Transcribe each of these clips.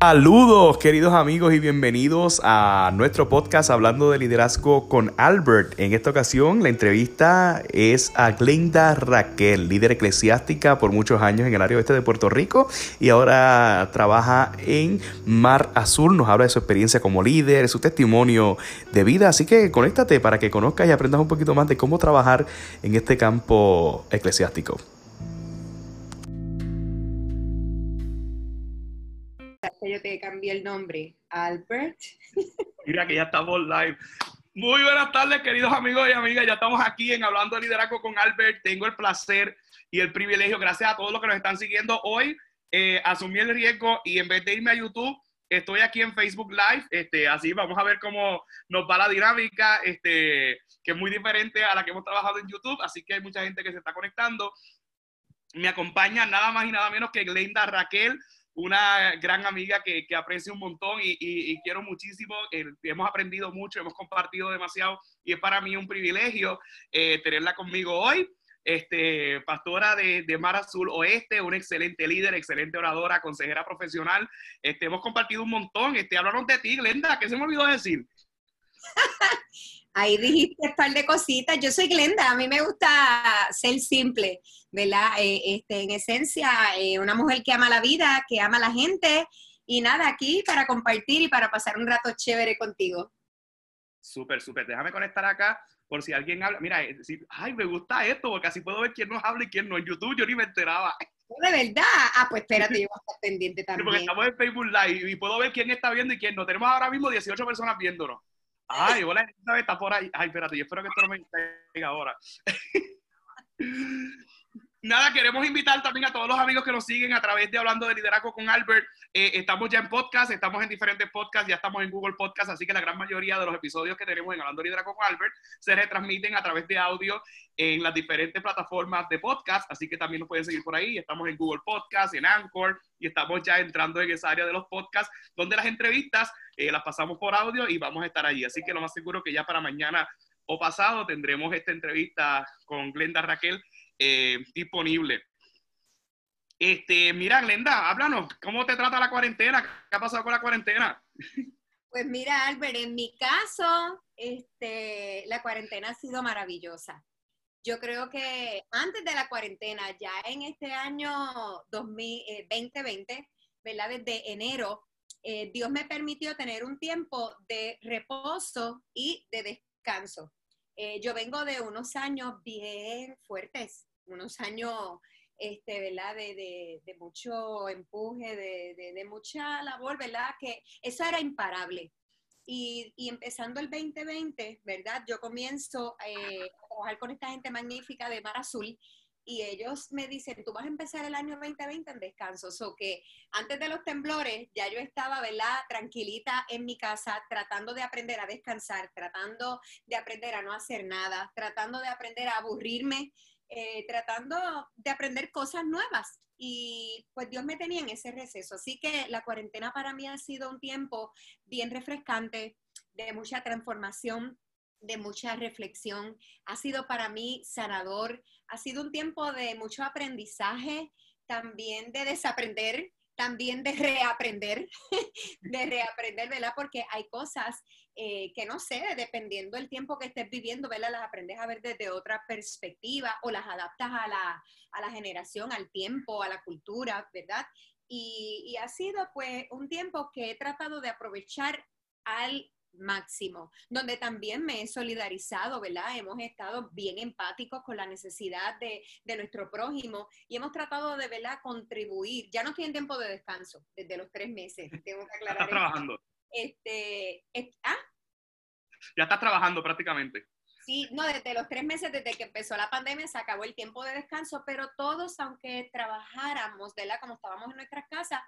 Saludos queridos amigos y bienvenidos a nuestro podcast hablando de liderazgo con Albert. En esta ocasión la entrevista es a Glenda Raquel, líder eclesiástica por muchos años en el área oeste de Puerto Rico y ahora trabaja en Mar Azul. Nos habla de su experiencia como líder, su testimonio de vida. Así que conéctate para que conozcas y aprendas un poquito más de cómo trabajar en este campo eclesiástico. Cambié el nombre, Albert. Mira que ya estamos live. Muy buenas tardes, queridos amigos y amigas. Ya estamos aquí en Hablando de Liderazgo con Albert. Tengo el placer y el privilegio, gracias a todos los que nos están siguiendo hoy, eh, asumí el riesgo y en vez de irme a YouTube, estoy aquí en Facebook Live. Este, así vamos a ver cómo nos va la dinámica, este, que es muy diferente a la que hemos trabajado en YouTube. Así que hay mucha gente que se está conectando. Me acompaña nada más y nada menos que Glenda Raquel una gran amiga que, que aprecio un montón y, quiero muchísimo. Eh, hemos aprendido mucho, hemos compartido demasiado y es para mí un privilegio eh, tenerla conmigo hoy. Este, pastora de, de, Mar Azul Oeste, una excelente líder, excelente oradora, consejera profesional. Este, hemos compartido un montón. Este, de ti, Glenda, ¿qué se me olvidó decir? Ahí dijiste un par de cositas. Yo soy Glenda, a mí me gusta ser simple, ¿verdad? Eh, este, en esencia, eh, una mujer que ama la vida, que ama la gente y nada, aquí para compartir y para pasar un rato chévere contigo. Súper, súper. Déjame conectar acá por si alguien habla. Mira, eh, ay, me gusta esto, porque así puedo ver quién nos habla y quién no. En YouTube yo ni me enteraba. ¿De verdad? Ah, pues espérate, yo voy a estar pendiente también. porque estamos en Facebook Live y puedo ver quién está viendo y quién no. Tenemos ahora mismo 18 personas viéndonos. Ay, hola, esta está por ahí. Ay, espérate, yo espero que esto no me caiga ahora. Nada, queremos invitar también a todos los amigos que nos siguen a través de Hablando de Liderazgo con Albert. Eh, estamos ya en podcast, estamos en diferentes podcasts, ya estamos en Google Podcast, así que la gran mayoría de los episodios que tenemos en Hablando de Liderazgo con Albert se retransmiten a través de audio en las diferentes plataformas de podcast, así que también nos pueden seguir por ahí. Estamos en Google Podcast, en Anchor, y estamos ya entrando en esa área de los podcasts, donde las entrevistas eh, las pasamos por audio y vamos a estar allí. Así que lo más seguro que ya para mañana o pasado tendremos esta entrevista con Glenda Raquel eh, disponible. Este, mira, Glenda, háblanos, ¿cómo te trata la cuarentena? ¿Qué ha pasado con la cuarentena? Pues mira, Albert, en mi caso, este, la cuarentena ha sido maravillosa. Yo creo que antes de la cuarentena, ya en este año 2020, eh, ¿verdad? Desde enero, eh, Dios me permitió tener un tiempo de reposo y de descanso. yo vengo de unos años bien fuertes, unos años, este, ¿verdad? De, de, mucho empuje, de, de, mucha labor, ¿verdad? Que eso era imparable. Y, y empezando el 2020, ¿verdad? Yo comienzo eh, a trabajar con esta gente magnífica de Mar Azul y ellos me dicen, tú vas a empezar el año 2020 en descanso. O que antes de los temblores ya yo estaba, ¿verdad? Tranquilita en mi casa, tratando de aprender a descansar, tratando de aprender a no hacer nada, tratando de aprender a aburrirme eh, tratando de aprender cosas nuevas. Y pues Dios me tenía en ese receso. Así que la cuarentena para mí ha sido un tiempo bien refrescante, de mucha transformación, de mucha reflexión. Ha sido para mí sanador. Ha sido un tiempo de mucho aprendizaje, también de desaprender, también de reaprender, de reaprender, ¿verdad? Porque hay cosas eh, que no sé, dependiendo del tiempo que estés viviendo, ¿verdad? Las aprendes a ver desde otra perspectiva o las adaptas a la, a la generación, al tiempo, a la cultura, ¿verdad? Y, y, ha sido pues un tiempo que he tratado de aprovechar al máximo, donde también me he solidarizado, ¿verdad? Hemos estado bien empáticos con la necesidad de, de nuestro prójimo y hemos tratado de, ¿verdad? Contribuir. Ya no estoy en tiempo de descanso desde los tres meses, tengo que aclarar. Estás trabajando. Este, ¿ah? Ya estás trabajando prácticamente. Sí, no, desde los tres meses, desde que empezó la pandemia, se acabó el tiempo de descanso, pero todos, aunque trabajáramos, ¿verdad? Como estábamos en nuestras casas,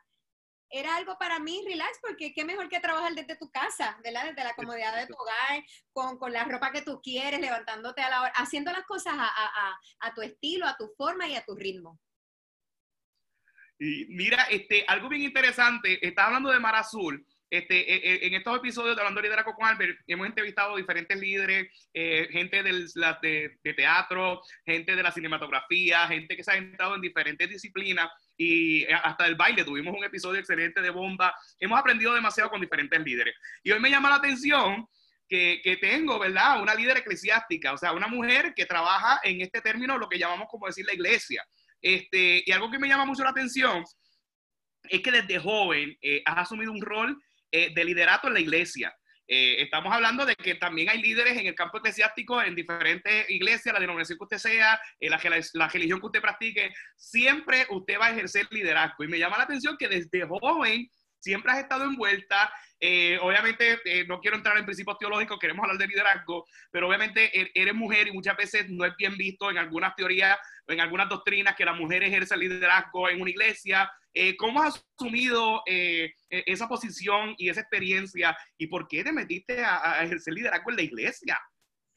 era algo para mí relax, porque qué mejor que trabajar desde tu casa, ¿verdad? Desde la comodidad de tu hogar, con, con la ropa que tú quieres, levantándote a la hora, haciendo las cosas a, a, a, tu estilo, a tu forma y a tu ritmo. Y mira, este, algo bien interesante, estás hablando de Mar Azul, este, e, e, en estos episodios de Hablando de Liderazgo con Albert, hemos entrevistado diferentes líderes, eh, gente del, de, de, teatro, gente de la cinematografía, gente que se ha entrado en diferentes disciplinas y eh, hasta el baile. Tuvimos un episodio excelente de bomba. Hemos aprendido demasiado con diferentes líderes. Y hoy me llama la atención que, que, tengo, ¿verdad? Una líder eclesiástica, o sea, una mujer que trabaja en este término, lo que llamamos como decir la iglesia. Este, y algo que me llama mucho la atención es que desde joven eh, has asumido un rol eh, de liderato en la iglesia. Eh, estamos hablando de que también hay líderes en el campo eclesiástico en diferentes iglesias, la denominación que usted sea, eh, la, la, religión que usted practique, siempre usted va a ejercer liderazgo. Y me llama la atención que desde joven siempre has estado envuelta. Obviamente, no quiero entrar en principios teológicos, queremos hablar de liderazgo, pero obviamente er, eres mujer y muchas veces no es bien visto en algunas teorías o en algunas doctrinas que la mujer ejerce liderazgo en una iglesia eh, ¿Cómo has asumido eh, e, esa posición y esa experiencia? ¿Y por qué te metiste a, ejercer liderazgo en la iglesia?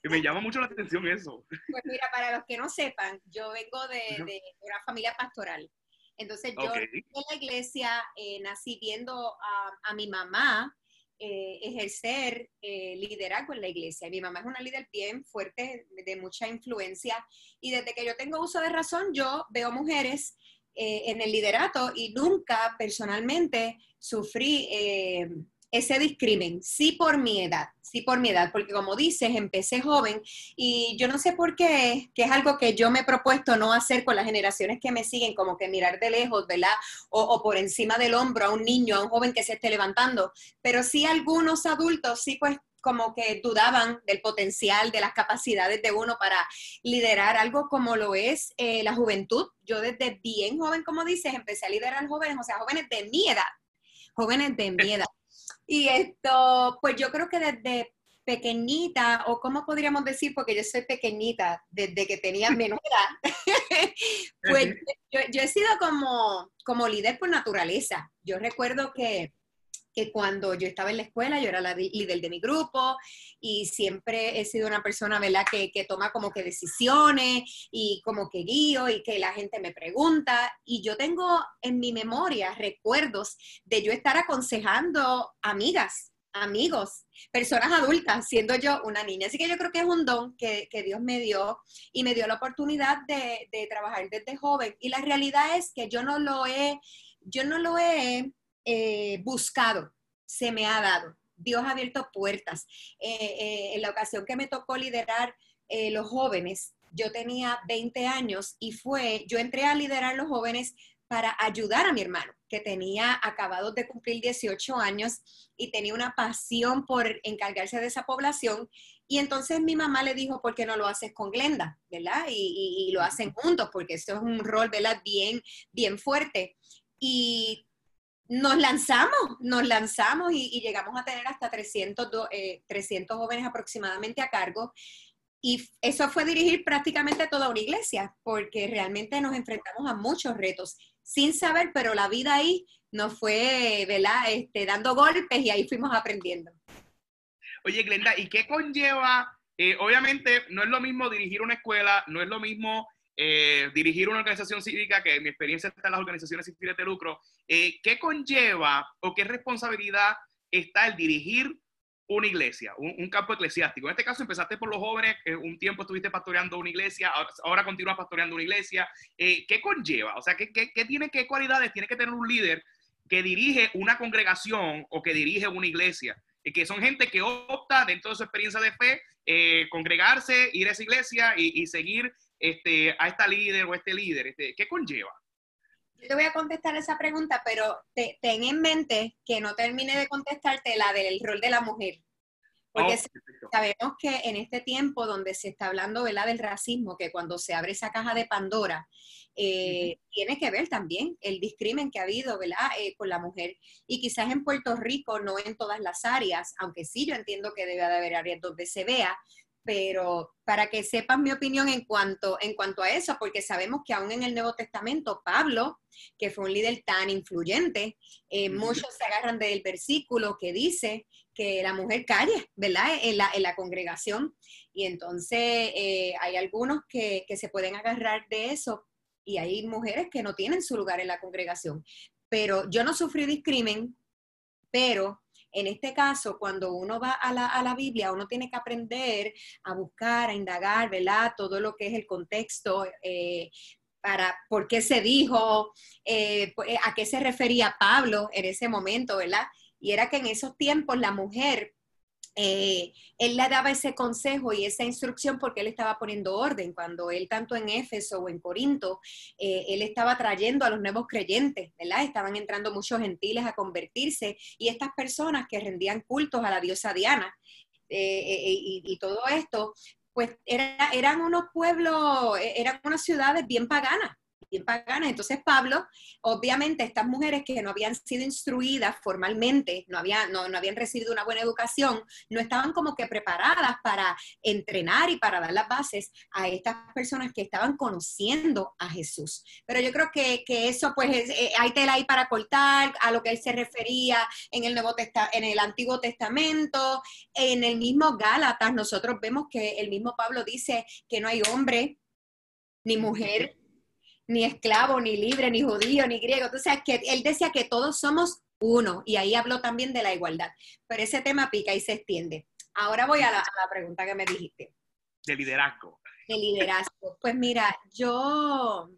Me llama mucho la atención eso. Pues mira, para los que no sepan, yo vengo de, una familia pastoral. Entonces yo en la iglesia eh, nací viendo a, mi mamá ejercer liderazgo en la iglesia. Mi mamá es una líder bien fuerte, de mucha influencia, y desde que yo tengo uso de razón, yo veo mujeres eh, en el liderato y nunca personalmente sufrí eh, ese discrimen, sí por mi edad, sí por mi edad, porque como dices, empecé joven y yo no sé por qué, que es algo que yo me he propuesto no hacer con las generaciones que me siguen, como que mirar de lejos, ¿verdad? O, o por encima del hombro a un niño, a un joven que se esté levantando, pero sí algunos adultos, sí pues como que dudaban del potencial, de las capacidades de uno para liderar algo como lo es eh, la juventud. Yo desde bien joven, como dices, empecé a liderar jóvenes, o sea, jóvenes de mi edad, jóvenes de mi edad. Y esto, pues yo creo que desde pequeñita, o cómo podríamos decir, porque yo soy pequeñita desde que tenía menor edad, pues yo, yo, he sido como, como líder por naturaleza. Yo recuerdo que que cuando yo estaba en la escuela yo era la líder de mi grupo y siempre he sido una persona, ¿verdad?, que, que, toma como que decisiones y como que guío y que la gente me pregunta. Y yo tengo en mi memoria recuerdos de yo estar aconsejando amigas, amigos, personas adultas, siendo yo una niña. Así que yo creo que es un don que, que Dios me dio y me dio la oportunidad de, de trabajar desde joven. Y la realidad es que yo no lo he, yo no lo he eh, buscado, se me ha dado. Dios ha abierto puertas. Eh, eh, en la ocasión que me tocó liderar los jóvenes, yo tenía 20 años y fue, yo entré a liderar los jóvenes para ayudar a mi hermano, que tenía acabado de cumplir 18 años y tenía una pasión por encargarse de esa población. Y entonces mi mamá le dijo, ¿por qué no lo haces con Glenda? ¿Verdad? Y, y lo hacen juntos, porque eso es un rol, ¿verdad? Bien, bien fuerte. Y nos lanzamos, nos lanzamos y, llegamos a tener hasta 300, 300 eh, jóvenes aproximadamente a cargo. Y eso fue dirigir prácticamente toda una iglesia, porque realmente nos enfrentamos a muchos retos, sin saber, pero la vida ahí nos fue, ¿verdad? Este, dando golpes y ahí fuimos aprendiendo. Oye, Glenda, ¿y qué conlleva? Eh, obviamente no es lo mismo dirigir una escuela, no es lo mismo eh, dirigir una organización cívica, que mi experiencia está en las organizaciones civiles de lucro, eh, ¿qué conlleva o qué responsabilidad está el dirigir una iglesia, un, campo eclesiástico? En este caso empezaste por los jóvenes, un tiempo estuviste pastoreando una iglesia, ahora, continúas pastoreando una iglesia. Eh, ¿Qué conlleva? O sea, ¿qué, tiene, qué cualidades tiene que tener un líder que dirige una congregación o que dirige una iglesia? que son gente que opta dentro de su experiencia de fe, congregarse, ir a esa iglesia y seguir este, a esta líder o este líder? Este, ¿Qué conlleva? Yo te voy a contestar esa pregunta, pero ten en mente que no termine de contestarte la del rol de la mujer. Porque oh, sabemos que en este tiempo donde se está hablando ¿verdad? del racismo, que cuando se abre esa caja de Pandora, eh, tiene que ver también el discrimen que ha habido ¿verdad? Eh, con la mujer. Y quizás en Puerto Rico, no en todas las áreas, aunque sí yo entiendo que debe de haber áreas donde se vea, pero para que sepan mi opinión en cuanto, en cuanto a eso, porque sabemos que aún en el Nuevo Testamento, Pablo, que fue un líder tan influyente, eh, muchos se agarran del versículo que dice que la mujer calle, ¿verdad? En la, en la congregación. Y entonces eh, hay algunos que, que se pueden agarrar de eso y hay mujeres que no tienen su lugar en la congregación. Pero yo no sufrí discrimen, pero En este caso, cuando uno va a la, a la Biblia, uno tiene que aprender a buscar, a indagar, ¿verdad? Todo lo que es el contexto, eh, para por qué se dijo, eh, pues, a qué se refería Pablo en ese momento, ¿verdad? Y era que en esos tiempos la mujer eh, él le daba ese consejo y esa instrucción porque él estaba poniendo orden. Cuando él, tanto en Éfeso o en Corinto, eh, él estaba trayendo a los nuevos creyentes, ¿verdad? Estaban entrando muchos gentiles a convertirse y estas personas que rendían cultos a la diosa Diana. Eh, y, todo esto, pues eran unos pueblos, eran unas ciudades bien paganas, paganas. Entonces Pablo, obviamente estas mujeres que no habían sido instruidas formalmente, no, habían, no, no habían recibido una buena educación, no estaban como que preparadas para entrenar y para dar las bases a estas personas que estaban conociendo a Jesús. Pero yo creo que, que eso pues es, eh, hay tela ahí para cortar a lo que él se refería en el, Nuevo en el Antiguo Testamento, en el mismo Gálatas, nosotros vemos que el mismo Pablo dice que no hay hombre ni mujer ni esclavo, ni libre, ni judío, ni griego. Entonces, que él decía que todos somos uno, y ahí habló también de la igualdad. Pero ese tema pica y se extiende. Ahora voy a la, pregunta que me dijiste. De liderazgo. De liderazgo. Pues mira, yo,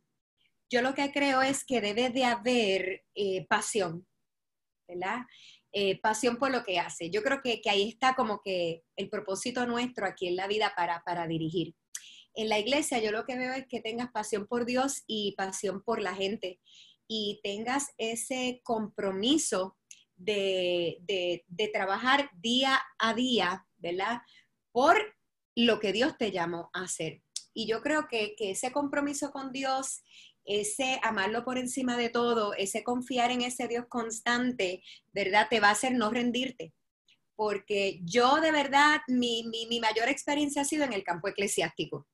yo lo que creo es que debe de haber eh, pasión, ¿verdad? Eh, pasión por lo que hace. Yo creo que, que, ahí está como que el propósito nuestro aquí en la vida para, para dirigir en la iglesia yo lo que veo es que tengas pasión por Dios y pasión por la gente y tengas ese compromiso de, trabajar día a día, ¿verdad? Por lo que Dios te llamó a hacer. Y yo creo que, que ese compromiso con Dios ese amarlo por encima de todo, ese confiar en ese Dios constante, ¿verdad? Te va a hacer no rendirte. Porque yo de verdad, mi, mi mayor experiencia ha sido en el campo eclesiástico.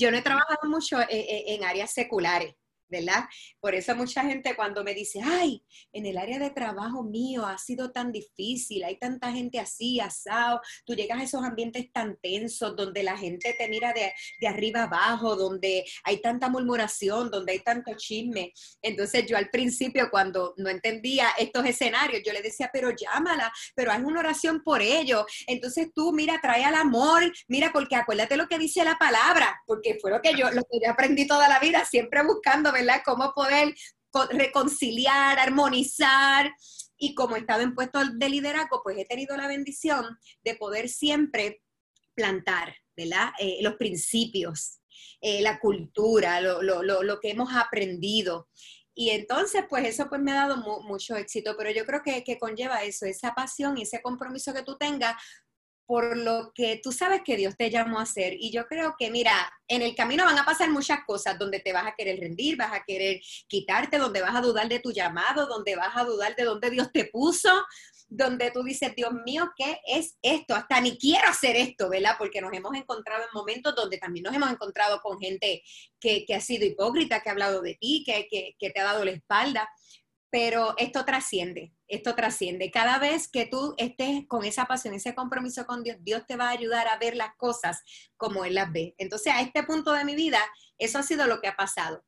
Yo no he trabajado mucho eh, en, áreas seculares, ¿verdad? Por eso mucha gente cuando me dice, ay, en el área de trabajo mío ha sido tan difícil, hay tanta gente así, asado, tú llegas a esos ambientes tan tensos donde la gente te mira de, de arriba abajo, donde hay tanta murmuración, donde hay tanto chisme. Entonces yo al principio cuando no entendía estos escenarios, yo le decía, pero llámala, pero haz una oración por ello. Entonces tú, mira, trae al amor, mira, porque acuérdate lo que dice la palabra, porque fue lo que yo, lo que yo aprendí toda la vida, siempre buscando, ¿verdad? Cómo poder reconciliar, armonizar. Y como he estado en puesto de liderazgo, pues he tenido la bendición de poder siempre plantar, ¿verdad? Eh, los principios, eh, la cultura, lo, lo, lo, que hemos aprendido. Y entonces, pues eso pues me ha dado mucho éxito, pero yo creo que, que, conlleva eso, esa pasión y ese compromiso que tú tengas por lo que tú sabes que Dios te llamó a hacer. Y yo creo que, mira, en el camino van a pasar muchas cosas donde te vas a querer rendir, vas a querer quitarte, donde vas a dudar de tu llamado, donde vas a dudar de dónde Dios te puso, donde tú dices, Dios mío, ¿qué es esto? Hasta ni quiero hacer esto, ¿verdad? Porque nos hemos encontrado en momentos donde también nos hemos encontrado con gente que, ha sido hipócrita, que ha hablado de ti, que, que te ha dado la espalda pero esto trasciende, esto trasciende. Cada vez que tú estés con esa pasión, ese compromiso con Dios, Dios te va a ayudar a ver las cosas como Él las ve. Entonces, a este punto de mi vida, eso ha sido lo que ha pasado.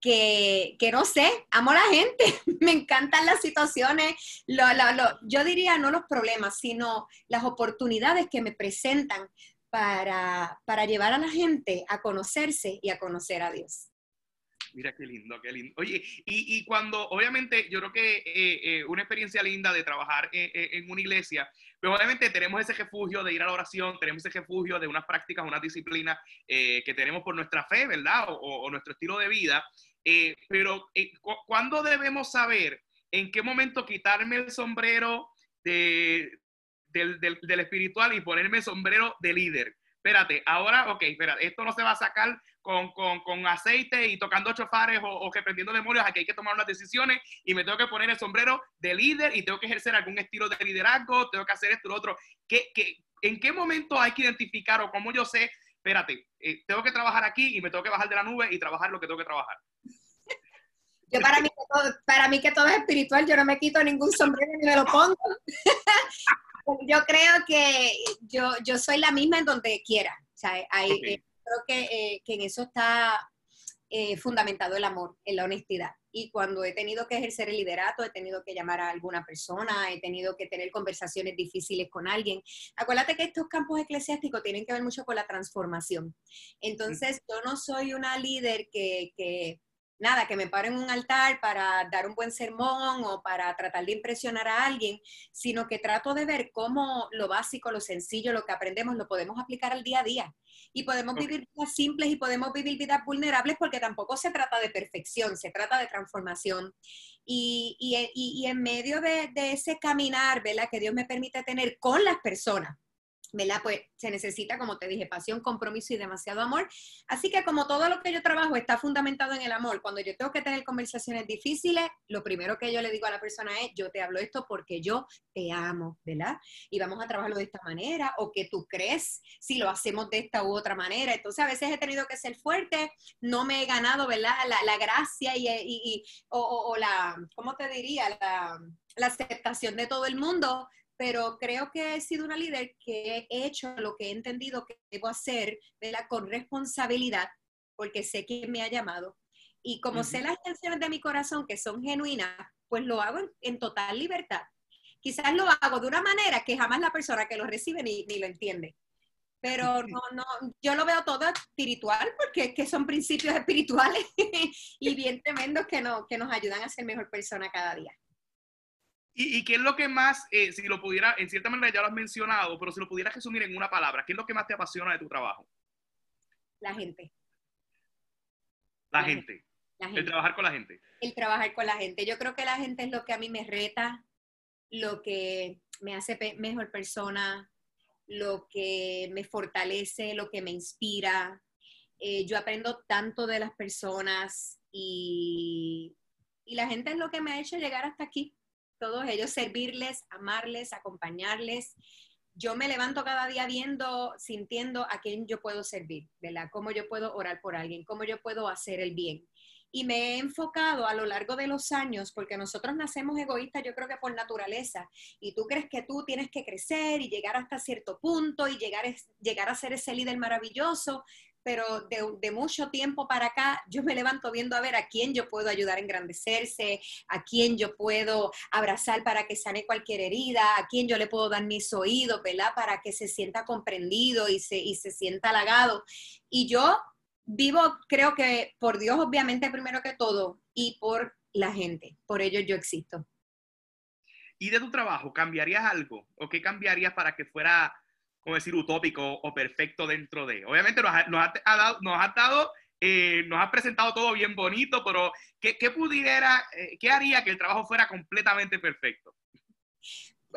Que, que no sé, amo a la gente, me encantan las situaciones, yo diría no los problemas, sino las oportunidades que me presentan para, para llevar a la gente a conocerse y a conocer a Dios. Mira qué lindo, qué lindo. Oye, y, y cuando, obviamente, yo creo que eh, eh, una experiencia linda de trabajar eh, en una iglesia, pues obviamente tenemos ese refugio de ir a la oración, tenemos ese refugio de unas prácticas, unas disciplinas que tenemos por nuestra fe, ¿verdad? O, nuestro estilo de vida. pero, ¿cuándo debemos saber en qué momento quitarme el sombrero de, del, del, del espiritual y ponerme el sombrero de líder? espérate, ahora, ok, espérate, esto no se va a sacar con, con, con aceite y tocando chofares o, o reprendiendo demonios, aquí hay que tomar unas decisiones y me tengo que poner el sombrero de líder y tengo que ejercer algún estilo de liderazgo, tengo que hacer esto, lo otro. ¿Qué, qué, en qué momento hay que identificar o cómo yo sé, espérate, eh, tengo que trabajar aquí y me tengo que bajar de la nube y trabajar lo que tengo que trabajar? Yo para mí, para mí que todo es espiritual, yo no me quito ningún sombrero ni me lo pongo. yo creo que yo, yo soy la misma en donde quiera. O sea, hay, eh, creo que, eh, que, en eso está eh, fundamentado el amor, en la honestidad. Y cuando he tenido que ejercer el liderato, he tenido que llamar a alguna persona, he tenido que tener conversaciones difíciles con alguien. Acuérdate que estos campos eclesiásticos tienen que ver mucho con la transformación. Entonces, yo no soy una líder que, que nada, que me pare en un altar para dar un buen sermón o para tratar de impresionar a alguien, sino que trato de ver cómo lo básico, lo sencillo, lo que aprendemos, lo podemos aplicar al día a día. Y podemos vivir vidas simples y podemos vivir vidas vulnerables porque tampoco se trata de perfección, se trata de transformación. Y, y, en medio de, de ese caminar, ¿verdad? Que Dios me permite tener con las personas, ¿verdad? Pues se necesita, como te dije, pasión, compromiso y demasiado amor. Así que como todo lo que yo trabajo está fundamentado en el amor, cuando yo tengo que tener conversaciones difíciles, lo primero que yo le digo a la persona es, yo te hablo esto porque yo te amo, ¿verdad? Y vamos a trabajarlo de esta manera, o que tú crees si lo hacemos de esta u otra manera. Entonces a veces he tenido que ser fuerte, no me he ganado, ¿verdad? La, gracia y, y, o, la, ¿cómo te diría? La, la aceptación de todo el mundo, pero creo que he sido una líder que he hecho lo que he entendido que debo hacer la con responsabilidad, porque sé quién me ha llamado. Y como sé las intenciones de mi corazón que son genuinas, pues lo hago en, total libertad. Quizás lo hago de una manera que jamás la persona que lo recibe ni, ni lo entiende. Pero no, no, yo lo veo todo espiritual porque es que son principios espirituales y bien tremendos que, no, que nos ayudan a ser mejor persona cada día. ¿Y, qué es lo que más, eh, si lo pudiera, en cierta manera ya lo has mencionado, pero si lo pudieras resumir en una palabra, ¿qué es lo que más te apasiona de tu trabajo? La gente. La, gente. El trabajar con la gente. El trabajar con la gente. Yo creo que la gente es lo que a mí me reta, lo que me hace mejor persona, lo que me fortalece, lo que me inspira. Eh, yo aprendo tanto de las personas y, y la gente es lo que me ha hecho llegar hasta aquí todos ellos, servirles, amarles, acompañarles. Yo me levanto cada día viendo, sintiendo a quién yo puedo servir, ¿verdad? Cómo yo puedo orar por alguien, cómo yo puedo hacer el bien. Y me he enfocado a lo largo de los años, porque nosotros nacemos egoístas, yo creo que por naturaleza, y tú crees que tú tienes que crecer y llegar hasta cierto punto y llegar, llegar a ser ese líder maravilloso, pero de, mucho tiempo para acá yo me levanto viendo a ver a quién yo puedo ayudar a engrandecerse, a quién yo puedo abrazar para que sane cualquier herida, a quién yo le puedo dar mis oídos, ¿verdad? Para que se sienta comprendido y se, y se sienta halagado. Y yo vivo, creo que por Dios, obviamente, primero que todo, y por la gente. Por ello yo existo. ¿Y de tu trabajo, cambiarías algo? ¿O qué cambiarías para que fuera como decir, utópico o perfecto dentro de. Obviamente nos ha, nos dado, nos ha dado eh, nos ha presentado todo bien bonito, pero ¿qué, qué pudiera, eh, qué haría que el trabajo fuera completamente perfecto?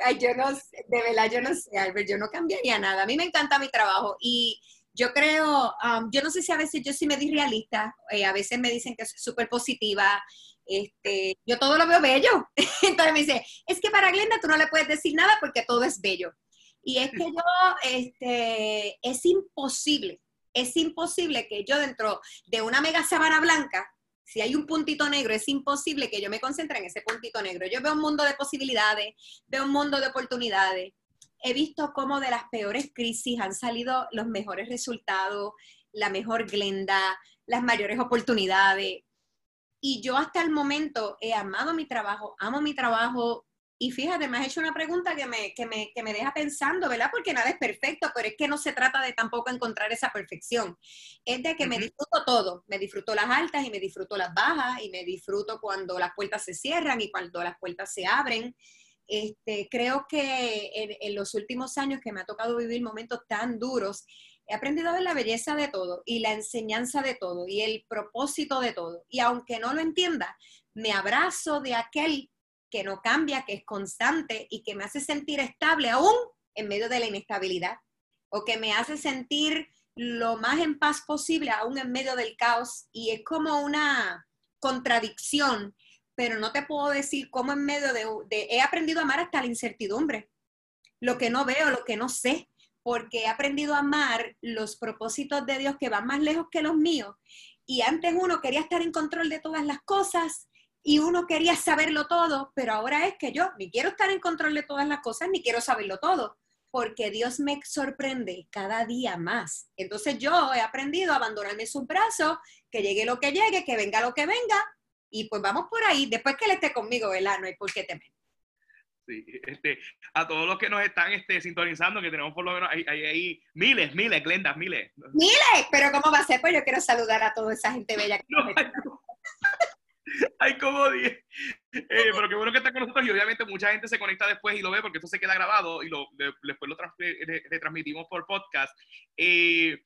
Ay, yo no sé, de verdad, yo no sé, Albert, yo no cambiaría nada. A mí me encanta mi trabajo y yo creo, um, yo no sé si a veces yo sí me di realista, eh, a veces me dicen que soy súper positiva, este, yo todo lo veo bello. Entonces me dice, es que para Glenda tú no le puedes decir nada porque todo es bello. Y es que yo, este, es imposible, es imposible que yo dentro de una mega sabana blanca, si hay un puntito negro, es imposible que yo me concentre en ese puntito negro. Yo veo un mundo de posibilidades, veo un mundo de oportunidades. He visto cómo de las peores crisis han salido los mejores resultados, la mejor Glenda, las mayores oportunidades. Y yo hasta el momento he amado mi trabajo, amo mi trabajo, y fíjate, me has hecho una pregunta que me, que, me, que me deja pensando, ¿verdad? Porque nada es perfecto, pero es que no se trata de tampoco encontrar esa perfección. Es de que me disfruto todo. Me disfruto las altas y me disfruto las bajas y me disfruto cuando las puertas se cierran y cuando las puertas se abren. Este, creo que en, en los últimos años que me ha tocado vivir momentos tan duros, he aprendido a ver la belleza de todo y la enseñanza de todo y el propósito de todo. Y aunque no lo entienda, me abrazo de aquel que no cambia, que es constante y que me hace sentir estable aún en medio de la inestabilidad, o que me hace sentir lo más en paz posible aún en medio del caos. Y es como una contradicción, pero no te puedo decir cómo en medio de, He aprendido a amar hasta la incertidumbre, lo que no veo, lo que no sé, porque he aprendido a amar los propósitos de Dios que van más lejos que los míos. Y antes uno quería estar en control de todas las cosas y uno quería saberlo todo, pero ahora es que yo ni quiero estar en control de todas las cosas, ni quiero saberlo todo, porque Dios me sorprende cada día más. Entonces yo he aprendido a abandonarme sus brazos, que llegue lo que llegue, que venga lo que venga, y pues vamos por ahí, después que Él esté conmigo, ¿verdad? No hay por qué temer. Sí, este, a todos los que nos están este, sintonizando, que tenemos por lo menos ahí, miles, miles, Glenda, miles. Miles, pero ¿cómo va a ser? Pues yo quiero saludar a toda esa gente bella que no, hay, como 10. Eh, pero qué bueno que está con nosotros y obviamente mucha gente se conecta después y lo ve porque esto se queda grabado y lo, después lo retransmitimos por podcast. Eh,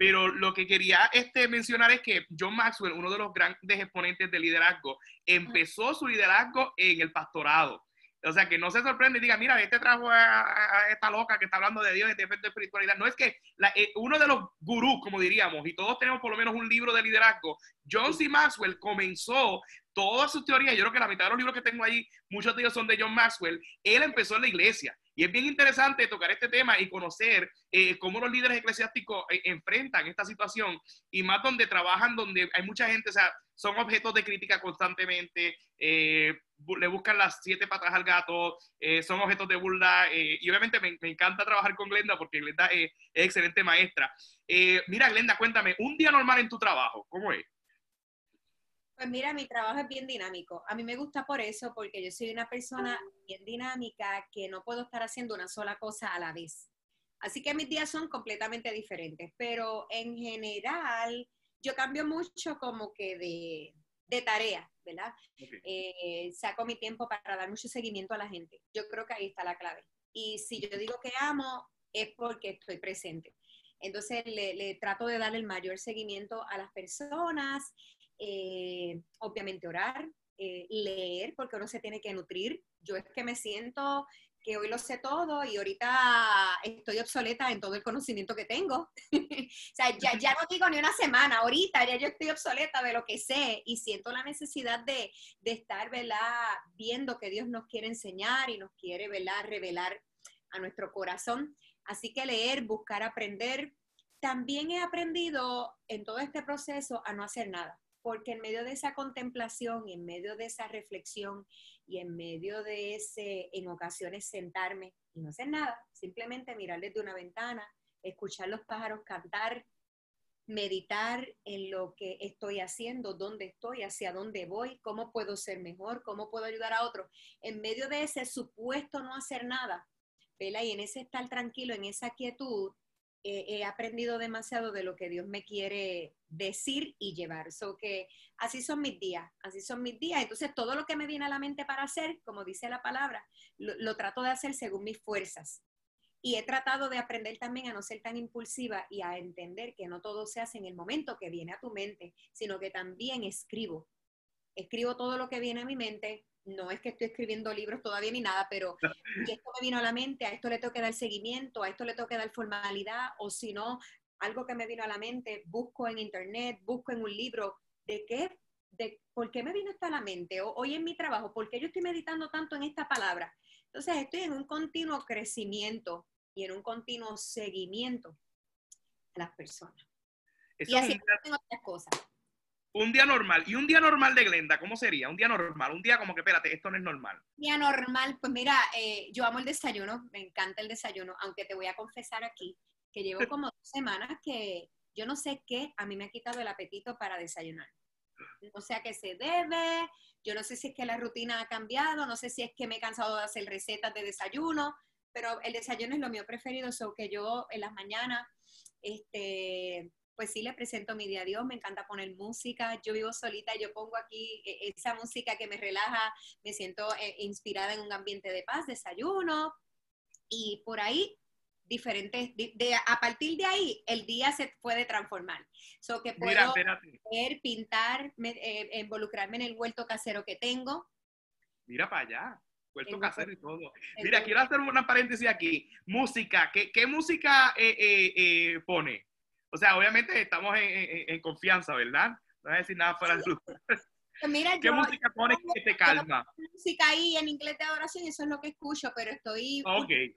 pero lo que quería este, mencionar es que John Maxwell, uno de los grandes exponentes del liderazgo, empezó su liderazgo en el pastorado. O sea, que no se sorprende y diga, mira, este trajo a, esta loca que está hablando de Dios y de espiritualidad. No es que eh, uno de los gurús, como diríamos, y todos tenemos por lo menos un libro de liderazgo, John C. Maxwell comenzó todas sus teorías, yo creo que la mitad de los libros que tengo ahí, muchos de ellos son de John Maxwell, él empezó en la iglesia. Y es bien interesante tocar este tema y conocer eh, cómo los líderes eclesiásticos eh, enfrentan esta situación y más donde trabajan, donde hay mucha gente, o sea, son objetos de crítica constantemente, eh, le buscan las siete patas al gato, son objetos de burla y obviamente me, encanta trabajar con Glenda porque Glenda es excelente maestra. mira, Glenda, cuéntame, un día normal en tu trabajo, ¿cómo es? Pues mira, mi trabajo es bien dinámico. A mí me gusta por eso, porque yo soy una persona bien dinámica que no puedo estar haciendo una sola cosa a la vez. Así que mis días son completamente diferentes, pero en general yo cambio mucho como que de, de tarea, ¿verdad? Eh, saco mi tiempo para dar mucho seguimiento a la gente. Yo creo que ahí está la clave. Y si yo digo que amo, es porque estoy presente. Entonces le, le, trato de dar el mayor seguimiento a las personas eh, obviamente orar, eh, leer, porque uno se tiene que nutrir. Yo es que me siento que hoy lo sé todo y ahorita estoy obsoleta en todo el conocimiento que tengo. o sea, ya, ya, no digo ni una semana, ahorita ya yo estoy obsoleta de lo que sé y siento la necesidad de, de estar, ¿verdad? Viendo que Dios nos quiere enseñar y nos quiere, ¿verdad? Revelar a nuestro corazón. Así que leer, buscar aprender. También he aprendido en todo este proceso a no hacer nada porque en medio de esa contemplación y en medio de esa reflexión y en medio de ese, en ocasiones, sentarme y no hacer nada, simplemente mirar desde una ventana, escuchar los pájaros cantar, meditar en lo que estoy haciendo, dónde estoy, hacia dónde voy, cómo puedo ser mejor, cómo puedo ayudar a otros. En medio de ese supuesto no hacer nada, y en ese estar tranquilo, en esa quietud, he aprendido demasiado de lo que Dios me quiere decir y llevar. So que así son mis días, así son mis días. Entonces todo lo que me viene a la mente para hacer, como dice la palabra, lo, trato de hacer según mis fuerzas. Y he tratado de aprender también a no ser tan impulsiva y a entender que no todo se hace en el momento que viene a tu mente, sino que también escribo. Escribo todo lo que viene a mi mente, no es que estoy escribiendo libros todavía ni nada, pero esto me vino a la mente, a esto le tengo que dar seguimiento, a esto le tengo que dar formalidad, o si no, algo que me vino a la mente, busco en internet, busco en un libro, ¿de qué? De, ¿Por qué me vino esto a la mente? O, hoy en mi trabajo, ¿por qué yo estoy meditando tanto en esta palabra? Entonces estoy en un continuo crecimiento y en un continuo seguimiento a las personas. y así tengo otras cosas. Un día normal. ¿Y un día normal de Glenda? ¿Cómo sería? Un día normal. Un día como que, espérate, esto no es normal. Día normal. Pues mira, eh, yo amo el desayuno. Me encanta el desayuno. Aunque te voy a confesar aquí que llevo como dos semanas que yo no sé qué, a mí me ha quitado el apetito para desayunar. No sé a qué se debe. Yo no sé si es que la rutina ha cambiado. No sé si es que me he cansado de hacer recetas de desayuno. Pero el desayuno es lo mío preferido. So que yo en las mañanas, este pues sí le presento mi día a Dios, me encanta poner música, yo vivo solita, yo pongo aquí eh, esa música que me relaja, me siento eh, inspirada en un ambiente de paz, desayuno, y por ahí diferentes, de, a partir de ahí el día se puede transformar. So que puedo ver, pintar, eh, involucrarme en el huerto casero que tengo. Mira para allá, huerto casero y todo. Mira, quiero hacer una paréntesis aquí. Música, ¿qué, qué música pone? O sea, obviamente estamos en, confianza, ¿verdad? No voy a decir nada fuera de luz. Pues mira, ¿Qué música pones que te calma? música ahí en inglés de adoración, eso es lo que escucho, pero estoy okay.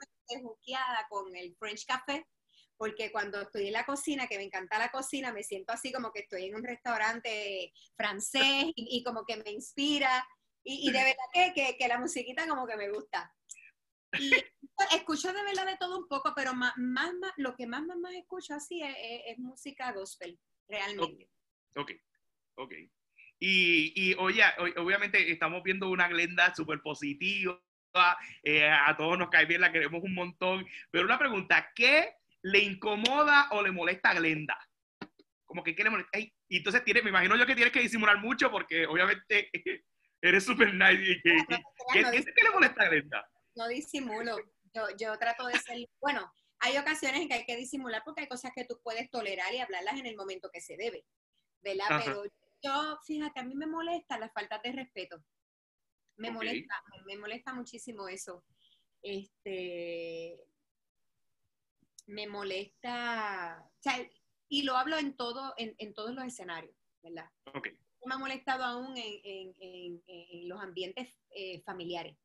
con el French Café, porque cuando estoy en la cocina, que me encanta la cocina, me siento así como que estoy en un restaurante francés y, como que me inspira. Y, de verdad que, que, que la musiquita como que me gusta. Y escucho de verdad de todo un poco, pero más, más, lo que más, más, más escucho así es, música gospel, realmente. Ok, ok. Y, y oye, obviamente estamos viendo una Glenda súper positiva, eh, a todos nos cae bien, la queremos un montón, pero una pregunta, ¿qué le incomoda o le molesta a Glenda? Como que, ¿qué le molesta? y entonces tiene, me imagino yo que tienes que disimular mucho porque obviamente eres súper nice. ¿Qué, ¿qué, le molesta a Glenda? No disimulo, yo, yo trato de ser, bueno, hay ocasiones en que hay que disimular porque hay cosas que tú puedes tolerar y hablarlas en el momento que se debe, ¿verdad? Pero yo, fíjate, a mí me molesta la falta de respeto. Me molesta, me molesta muchísimo eso. Este, me molesta, o sea, y lo hablo en todo, en, en todos los escenarios, ¿verdad? Okay. Me ha molestado aún en, en, en los ambientes eh, familiares,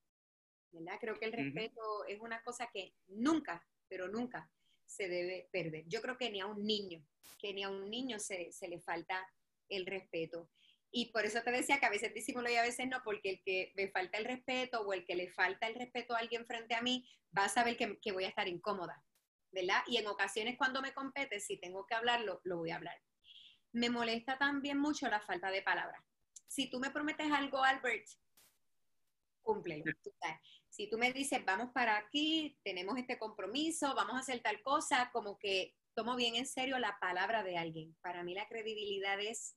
¿verdad? Creo que el respeto es una cosa que nunca, pero nunca se debe perder. Yo creo que ni a un niño, que ni a un niño se, se le falta el respeto. Y por eso te decía que a veces disimulo y a veces no, porque el que me falta el respeto o el que le falta el respeto a alguien frente a mí va a saber que, que voy a estar incómoda, ¿verdad? Y en ocasiones cuando me compete, si tengo que hablarlo, lo voy a hablar. Me molesta también mucho la falta de palabras. Si tú me prometes algo, Albert, cúmplelo. Si tú me dices, vamos para aquí, tenemos este compromiso, vamos a hacer tal cosa, como que tomo bien en serio la palabra de alguien. Para mí la credibilidad es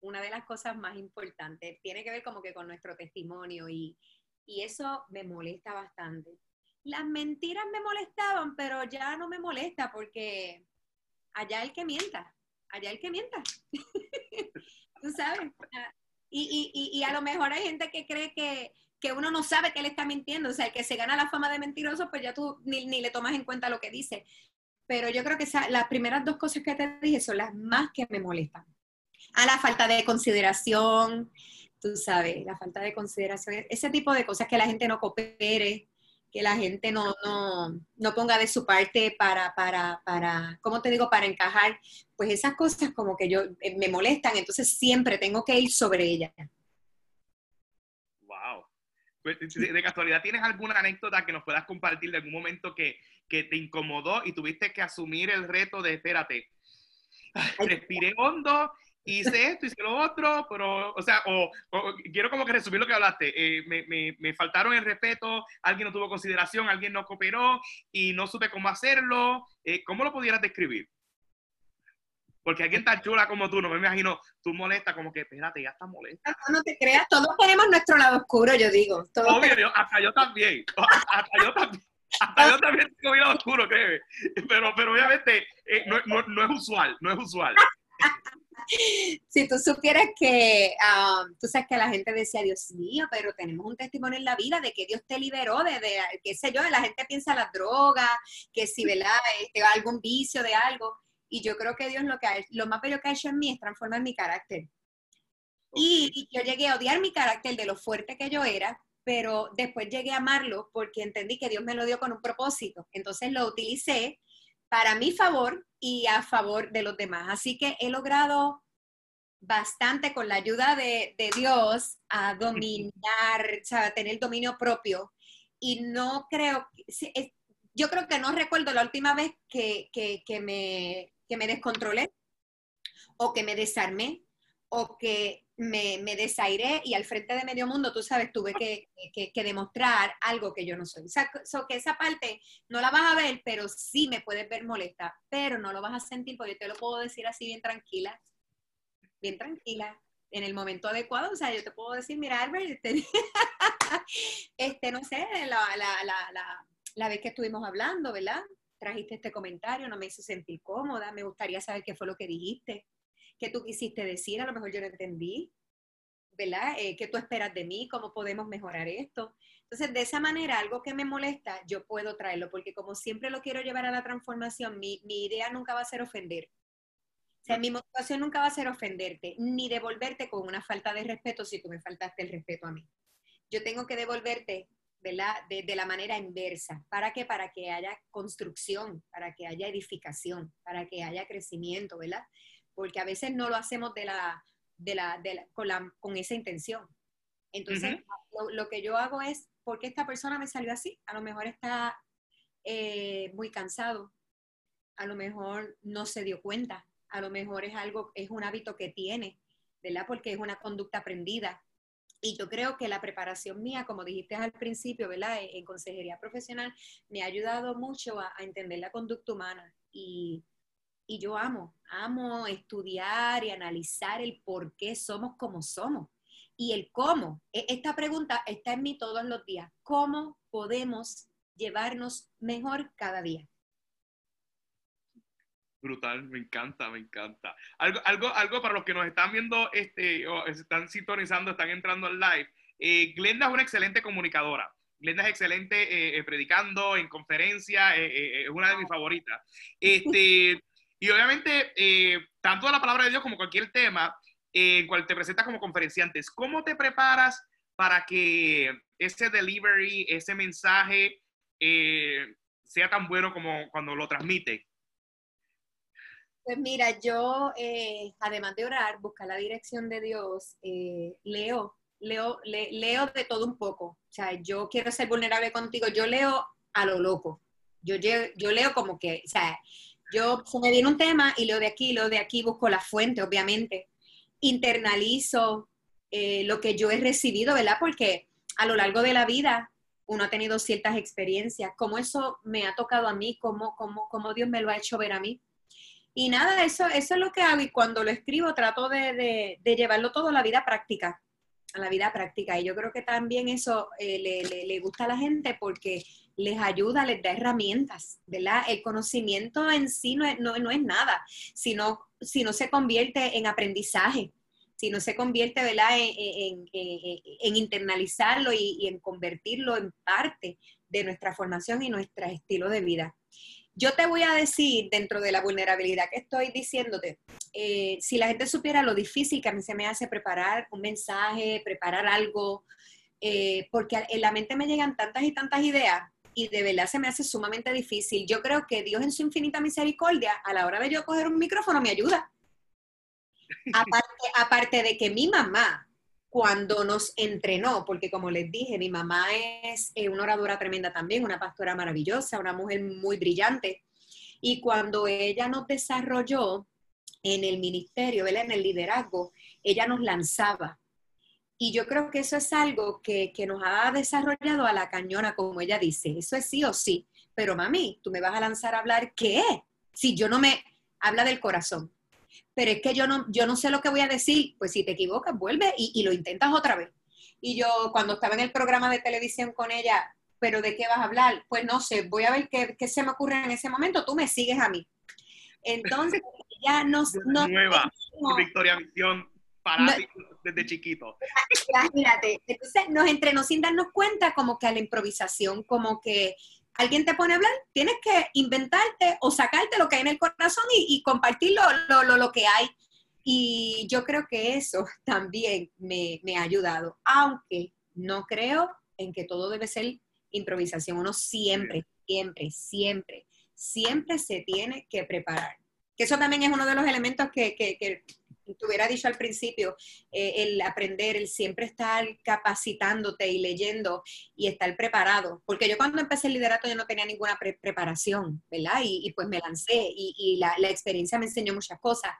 una de las cosas más importantes. Tiene que ver como que con nuestro testimonio y, eso me molesta bastante. Las mentiras me molestaban, pero ya no me molesta porque allá el que mienta, allá el que mienta. Tú sabes. Y, y, y, a lo mejor hay gente que cree que, uno no sabe que él está mintiendo. O sea, el que se gana la fama de mentiroso, pues ya tú ni, ni le tomas en cuenta lo que dice. Pero yo creo que las primeras dos cosas que te dije son las más que me molestan a la falta de consideración, tú sabes, la falta de consideración, ese tipo de cosas, que la gente no coopere, que la gente no, no, ponga de su parte para, para, para, ¿cómo te digo?, para encajar, pues esas cosas como que yo eh, me molestan, entonces siempre tengo que ir sobre ellas. Pues, de, casualidad, ¿tienes alguna anécdota que nos puedas compartir de algún momento que, que te incomodó y tuviste que asumir el reto de, espérate, respiré hondo hice esto, hice lo otro, pero, o sea, o, quiero como que resumir lo que hablaste. Eh, me, me, me, faltaron el respeto, alguien no tuvo consideración, alguien no cooperó y no supe cómo hacerlo. Eh, ¿Cómo lo pudieras describir? Porque alguien tan chula como tú, no me imagino, tú molesta, como que, espérate, ya estás molesta. No, te creas, todos tenemos nuestro lado oscuro, yo digo. Obvio, hasta yo también. Hasta yo también. Hasta yo también tengo mi lado oscuro, créeme. Pero, pero obviamente eh, no, no, no es usual, no es usual. si tú supieras que, um, tú sabes que la gente decía, Dios mío, pero tenemos un testimonio en la vida de que Dios te liberó de, de qué sé yo, la gente piensa las drogas, que si, ¿verdad? Este, algún vicio de algo. Y yo creo que Dios lo, que lo más bello que ha hecho en mí es transformar mi carácter. Y, yo llegué a odiar mi carácter de lo fuerte que yo era, pero después llegué a amarlo porque entendí que Dios me lo dio con un propósito. Entonces lo utilicé para mi favor y a favor de los demás. Así que he logrado bastante con la ayuda de, Dios a dominar, o sea, a tener dominio propio. Y no creo, yo creo que no recuerdo la última vez que, me, que me descontrolé o que me desarmé o que me, me, desairé y al frente de medio mundo, tú sabes, tuve que, demostrar algo que yo no soy. O sea, que esa parte no la vas a ver, pero sí me puedes ver molesta, pero no lo vas a sentir porque yo te lo puedo decir así bien tranquila, bien tranquila, en el momento adecuado. O sea, yo te puedo decir, mira, Albert, este, este no sé, la, la, la, la vez que estuvimos hablando, ¿verdad? Trajiste este comentario, no me hizo sentir cómoda, me gustaría saber qué fue lo que dijiste qué tú quisiste decir, a lo mejor yo no entendí, ¿verdad? Eh, ¿Qué tú esperas de mí? ¿Cómo podemos mejorar esto? Entonces, de esa manera, algo que me molesta, yo puedo traerlo, porque como siempre lo quiero llevar a la transformación, mi, mi idea nunca va a ser ofender. O sea, mi motivación nunca va a ser ofenderte, ni devolverte con una falta de respeto si tú me faltaste el respeto a mí. Yo tengo que devolverte ¿verdad? De, de, la manera inversa. ¿Para qué? Para que haya construcción, para que haya edificación, para que haya crecimiento, ¿verdad? porque a veces no lo hacemos de la, de la, con, la, con esa intención. Entonces, lo, que yo hago es ¿por qué esta persona me salió así? A lo mejor está eh, muy cansado, a lo mejor no se dio cuenta, a lo mejor es algo, es un hábito que tiene, ¿verdad? Porque es una conducta aprendida. Y yo creo que la preparación mía, como dijiste al principio, ¿verdad? En, consejería profesional, me ha ayudado mucho a, entender la conducta humana. Y, y yo amo, amo estudiar y analizar el por qué somos como somos. Y el cómo. E, esta pregunta está en mí todos los días. ¿Cómo podemos llevarnos mejor cada día? Brutal, me encanta, me encanta. Algo, algo, algo para los que nos están viendo, este, o están sintonizando, están entrando al live. Eh, Glenda es una excelente comunicadora. Glenda es excelente eh, eh, predicando en conferencias, es una de mis favoritas. Este, y obviamente, tanto la palabra de Dios como cualquier tema en cual te presentas como conferenciante, ¿cómo te preparas para que ese delivery, ese mensaje sea tan bueno como cuando lo transmite? Pues mira, yo, eh, además de orar, buscar la dirección de Dios, eh, leo, leo, leo de todo un poco. O sea, yo quiero ser vulnerable contigo, yo leo a lo loco. Yo, yo, leo como que, o sea, yo se me viene un tema y leo de aquí, leo de aquí, busco la fuente, obviamente. Internalizo eh, lo que yo he recibido, ¿verdad? Porque a lo largo de la vida uno ha tenido ciertas experiencias, cómo eso me ha tocado a mí, cómo, cómo, cómo Dios me lo ha hecho ver a mí. Y nada, eso, eso es lo que hago y cuando lo escribo trato de, llevarlo todo a la vida práctica, a la vida práctica. Y yo creo que también eso eh, le, gusta a la gente porque les ayuda, les da herramientas, ¿verdad? El conocimiento en sí no es, no, es nada, sino si no se convierte en aprendizaje, si no se convierte, ¿verdad?, en, en, internalizarlo y, en convertirlo en parte de nuestra formación y nuestro estilo de vida. Yo te voy a decir, dentro de la vulnerabilidad que estoy diciéndote, eh, si la gente supiera lo difícil que a mí se me hace preparar un mensaje, preparar algo, eh, porque en la mente me llegan tantas y tantas ideas y de verdad se me hace sumamente difícil. Yo creo que Dios en su infinita misericordia, a la hora de yo coger un micrófono, me ayuda. Aparte, aparte de que mi mamá, cuando nos entrenó, porque como les dije, mi mamá es eh, una oradora tremenda también, una pastora maravillosa, una mujer muy brillante, y cuando ella nos desarrolló en el ministerio, en el liderazgo, ella nos lanzaba. Y yo creo que eso es algo que, que nos ha desarrollado a la cañona, como ella dice, eso es sí o sí, pero mami, tú me vas a lanzar a hablar, ¿qué? Si yo no me habla del corazón, pero es que yo no, yo no sé lo que voy a decir, pues si te equivocas, vuelve y, lo intentas otra vez. Y yo cuando estaba en el programa de televisión con ella, pero ¿de qué vas a hablar? Pues no sé, voy a ver qué, qué se me ocurre en ese momento, tú me sigues a mí. Entonces, ya nos... Nueva, Victoria Visión, para desde chiquito. Imagínate, entonces nos entrenó sin darnos cuenta como que a la improvisación, como que alguien te pone a hablar, tienes que inventarte o sacarte lo que hay en el corazón y, compartir lo, que hay. Y yo creo que eso también me, ha ayudado, aunque no creo en que todo debe ser improvisación. Uno siempre, siempre, siempre, siempre se tiene que preparar. Que eso también es uno de los elementos que, que, te hubiera dicho al principio, eh, el aprender, el siempre estar capacitándote y leyendo y estar preparado. Porque yo cuando empecé el liderato yo no tenía ninguna preparación, ¿verdad? Y, pues me lancé y, la, la, experiencia me enseñó muchas cosas.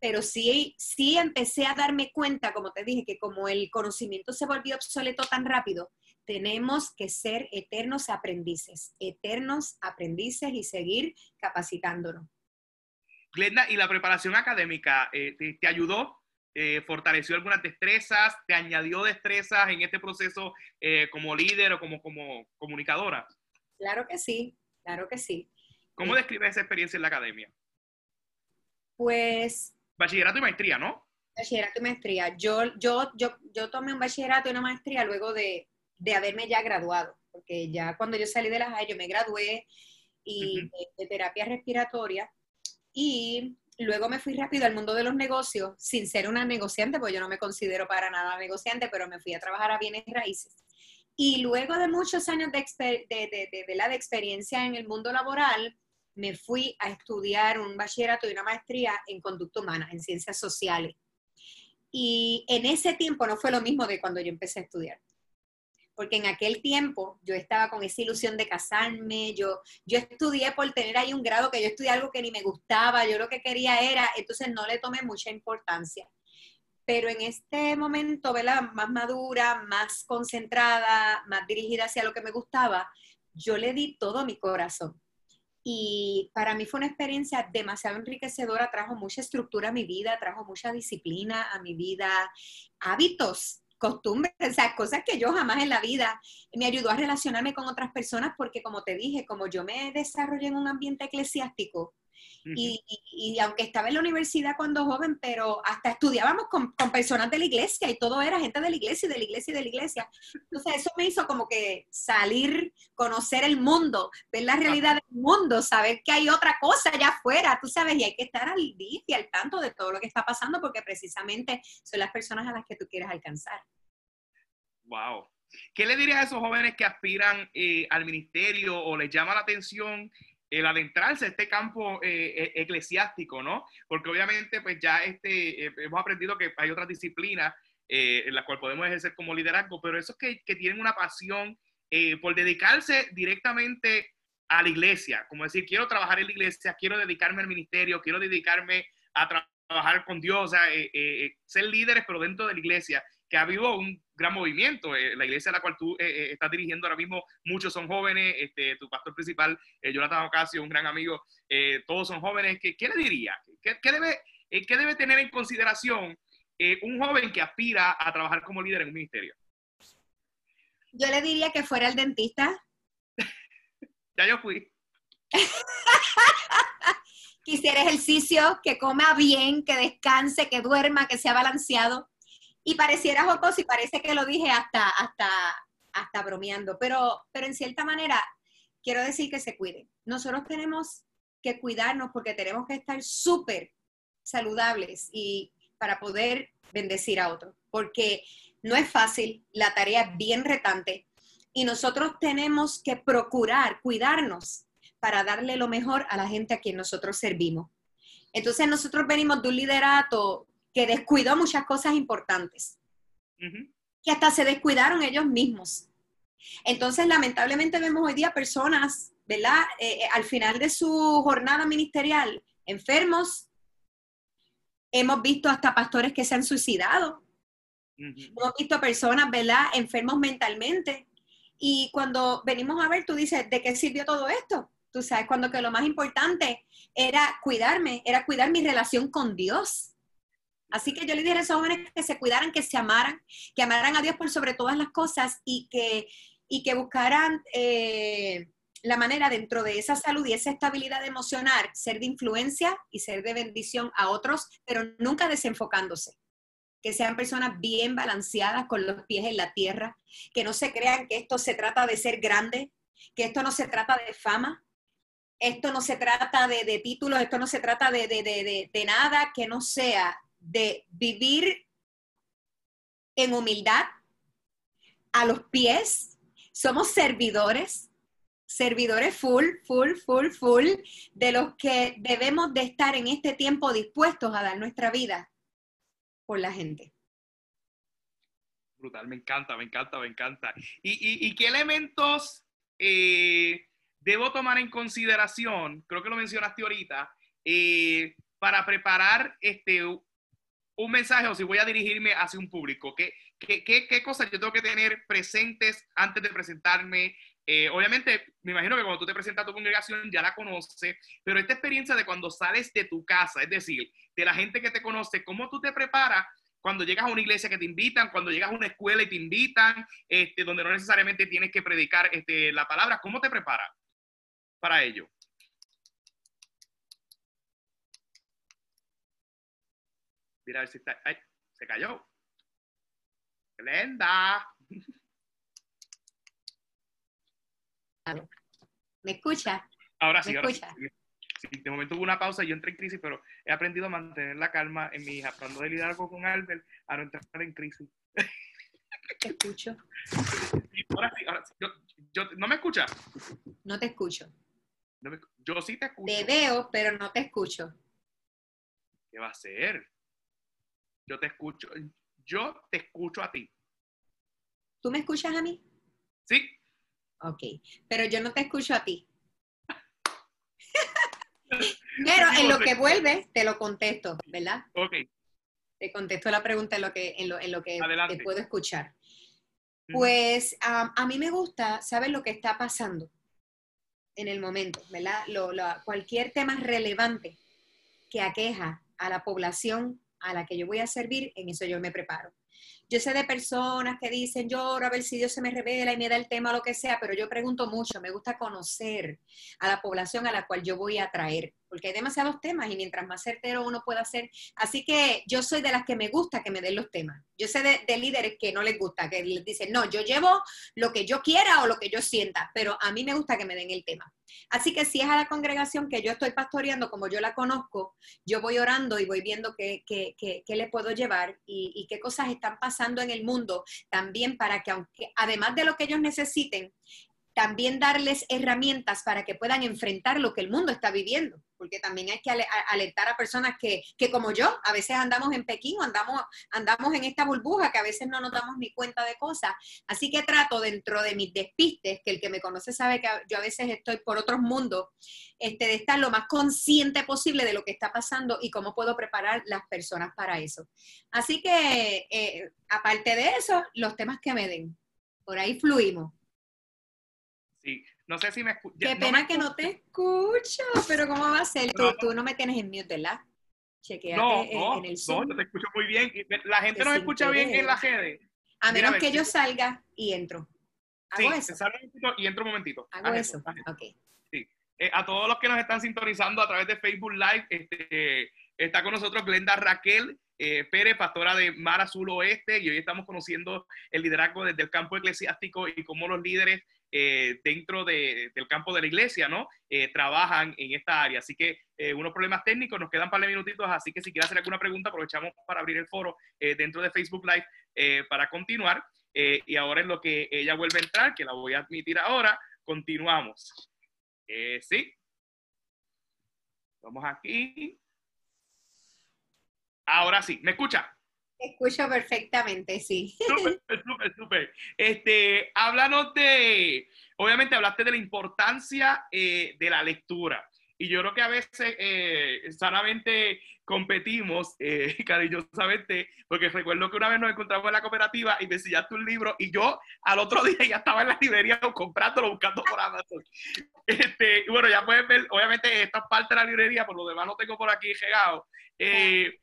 Pero sí, sí empecé a darme cuenta, como te dije, que como el conocimiento se volvió obsoleto tan rápido, tenemos que ser eternos aprendices, eternos aprendices y seguir capacitándonos. Glenda, ¿y la preparación académica eh, te, ayudó? Eh, ¿Fortaleció algunas destrezas? ¿Te añadió destrezas en este proceso eh, como líder o como, como comunicadora? Claro que sí, claro que sí. ¿Cómo describes esa experiencia en la academia? Pues... Bachillerato y maestría, ¿no? Bachillerato y maestría. Yo, yo, yo, yo tomé un bachillerato y una maestría luego de, de haberme ya graduado, porque ya cuando yo salí de la JAI, yo me gradué y de terapia respiratoria y luego me fui rápido al mundo de los negocios, sin ser una negociante, porque yo no me considero para nada negociante, pero me fui a trabajar a bienes raíces. Y luego de muchos años de, de, de experiencia en el mundo laboral, me fui a estudiar un bachillerato y una maestría en conducta humana, en ciencias sociales. Y en ese tiempo no fue lo mismo de cuando yo empecé a estudiar. Porque en aquel tiempo yo estaba con esa ilusión de casarme, yo, yo estudié por tener ahí un grado que yo estudié algo que ni me gustaba, yo lo que quería era, entonces no le tomé mucha importancia. Pero en este momento, ¿verdad? Más madura, más concentrada, más dirigida hacia lo que me gustaba, yo le di todo mi corazón. Y para mí fue una experiencia demasiado enriquecedora, trajo mucha estructura a mi vida, trajo mucha disciplina a mi vida, hábitos costumbres, o sea, cosas que yo jamás en la vida me ayudó a relacionarme con otras personas porque como te dije, como yo me desarrollé en un ambiente eclesiástico y, y, aunque estaba en la universidad cuando joven, pero hasta estudiábamos con, con, personas de la iglesia y todo era gente de la iglesia y de la iglesia y de la iglesia. Entonces eso me hizo como que salir, conocer el mundo, ver la realidad del mundo, saber que hay otra cosa allá afuera, tú sabes, y hay que estar al día y al tanto de todo lo que está pasando porque precisamente son las personas a las que tú quieres alcanzar. Wow. ¿Qué le dirías a esos jóvenes que aspiran eh, al ministerio o les llama la atención el adentrarse a este campo eh, e, eclesiástico, ¿no? Porque obviamente, pues ya este, eh, hemos aprendido que hay otras disciplinas eh, en las cuales podemos ejercer como liderazgo, pero esos que, que tienen una pasión por dedicarse directamente a la iglesia, como decir, quiero trabajar en la iglesia, quiero dedicarme al ministerio, quiero dedicarme a trabajar con Dios, o ser líderes, pero dentro de la iglesia que ha habido un gran movimiento. Eh, la iglesia a la cual tú eh, eh, estás dirigiendo ahora mismo, muchos son jóvenes, este, tu pastor principal, Jonathan Ocasio, un gran amigo, todos son jóvenes. ¿Qué, qué le diría? ¿Qué, qué debe, ¿Qué debe tener en consideración un joven que aspira a trabajar como líder en un ministerio? Yo le diría que fuera el dentista. ya yo fui. que hiciera ejercicio, que coma bien, que descanse, que duerma, que sea balanceado y pareciera jocoso y parece que lo dije hasta, hasta, hasta bromeando, pero, pero en cierta manera quiero decir que se cuide. Nosotros tenemos que cuidarnos porque tenemos que estar súper saludables y para poder bendecir a otros, porque no es fácil, la tarea es bien retante y nosotros tenemos que procurar cuidarnos para darle lo mejor a la gente a quien nosotros servimos. Entonces nosotros venimos de un liderato que descuidó muchas cosas importantes, que hasta se descuidaron ellos mismos. Entonces, lamentablemente vemos hoy día personas, ¿verdad? Eh, eh, al final de su jornada ministerial, enfermos. Hemos visto hasta pastores que se han suicidado. Hemos visto personas, ¿verdad? Enfermos mentalmente. Y cuando venimos a ver, tú dices, ¿de qué sirvió todo esto? Tú sabes, cuando que lo más importante era cuidarme, era cuidar mi relación con Dios. Así que yo le diría a esos jóvenes que se cuidaran, que se amaran, que amaran a Dios por sobre todas las cosas y que, y que buscaran eh, la manera dentro de esa salud y esa estabilidad emocional, ser de influencia y ser de bendición a otros, pero nunca desenfocándose. Que sean personas bien balanceadas con los pies en la tierra, que no se crean que esto se trata de ser grande, que esto no se trata de fama, esto no se trata de, de títulos, esto no se trata de, de, de nada que no sea de vivir en humildad, a los pies, somos servidores, servidores full, full, full, full, de los que debemos de estar en este tiempo dispuestos a dar nuestra vida por la gente. Brutal, me encanta, me encanta, me encanta. ¿Y, qué elementos eh, debo tomar en consideración? Creo que lo mencionaste ahorita, eh, para preparar este, un mensaje o si voy a dirigirme hacia un público? ¿Qué, qué, qué, cosas yo tengo que tener presentes antes de presentarme? Eh, obviamente, me imagino que cuando tú te presentas a tu congregación ya la conoces, pero esta experiencia de cuando sales de tu casa, es decir, de la gente que te conoce, ¿cómo tú te preparas cuando llegas a una iglesia que te invitan, cuando llegas a una escuela y te invitan, este, donde no necesariamente tienes que predicar este, la palabra? ¿Cómo te preparas para ello? Mira a ver si está. ¡Ay! Se cayó. Glenda. ¿Me escucha? Ahora sí, ahora escucha? sí. De momento hubo una pausa, y yo entré en crisis, pero he aprendido a mantener la calma en mi hija, tratando de liderazgo con Albert, a no entrar en crisis. Te escucho. ahora sí, ahora sí. Yo, ¿No me escucha? No te escucho. yo sí te escucho. Te veo, pero no te escucho. ¿Qué va a ser? Yo te escucho, yo te escucho a ti. ¿Tú me escuchas a mí? Sí. Ok, pero yo no te escucho a ti. pero en lo que vuelve, te lo contesto, ¿verdad? Ok. Te contesto la pregunta en lo que, en lo, en lo que Adelante. te puedo escuchar. Pues a mí me gusta saber lo que está pasando en el momento, ¿verdad? Lo- lo- cualquier tema relevante que aqueja a la población a la que yo voy a servir, en eso yo me preparo. Yo sé de personas que dicen, yo a ver si Dios se me revela y me da el tema o lo que sea, pero yo pregunto mucho, me gusta conocer a la población a la cual yo voy a atraer, porque hay demasiados temas y mientras más certero uno pueda ser. Así que yo soy de las que me gusta que me den los temas. Yo sé de, de líderes que no les gusta, que les dicen, no, yo llevo lo que yo quiera o lo que yo sienta, pero a mí me gusta que me den el tema. Así que si es a la congregación que yo estoy pastoreando, como yo la conozco, yo voy orando y voy viendo qué, qué- qué- qué le puedo llevar y, y qué cosas están pasando en el mundo también para que, aunque además de lo que ellos necesiten, también darles herramientas para que puedan enfrentar lo que el mundo está viviendo, porque también hay que ale- a- personas que, que como yo, a veces andamos en Pekín o andamos, andamos en esta burbuja que a veces no nos damos ni cuenta de cosas. Así que trato dentro de mis despistes, que el que me conoce sabe que yo a veces estoy por otros mundos, este, de estar lo más consciente posible de lo que está pasando y cómo puedo preparar las personas para eso. Así que, eh, aparte de eso, los temas que me den. Por ahí fluimos. Sí. No sé si me escuchas. Qué pena que no te escucho, pero ¿cómo va a ser? Tú, No. tú no me tienes en mute, ¿verdad? Chequeate No, en, no, en el no, Zoom. yo te escucho muy bien. La gente nos escucha bien en la redes. a menos que sí. yo salga y entro. Hago Sí, eso. momentito y entra un momentito. Hago eso. Ok. Eh, a todos los que nos están sintonizando a través de Facebook Live, este, está con nosotros Glenda Raquel eh, Pérez, pastora de Mar Azul Oeste, y hoy estamos conociendo el liderazgo desde el campo eclesiástico y cómo los líderes eh, dentro de- del campo de la iglesia, ¿no? Eh, trabajan en esta área. Así que eh, unos problemas técnicos, nos quedan un par de minutitos, así que si quiere hacer alguna pregunta, aprovechamos para abrir el foro dentro de Facebook Live para continuar. Y ahora en lo que ella vuelve a entrar, que la voy a admitir ahora, continuamos. Sí. Vamos aquí. Ahora sí, ¿me escucha? Escucho perfectamente, sí. Súper, súper, súper. Este, háblanos de, obviamente hablaste de la importancia eh, de la lectura. Y yo creo que a veces eh, sanamente competimos, eh, cariñosamente, porque recuerdo que una vez nos encontramos en la cooperativa y me enseñaste un libro y yo al otro día ya estaba en la librería comprándolo, buscando por Amazon. Este, bueno, ya puedes ver, obviamente esta parte de la librería, por lo demás lo tengo por aquí llegado. Eh,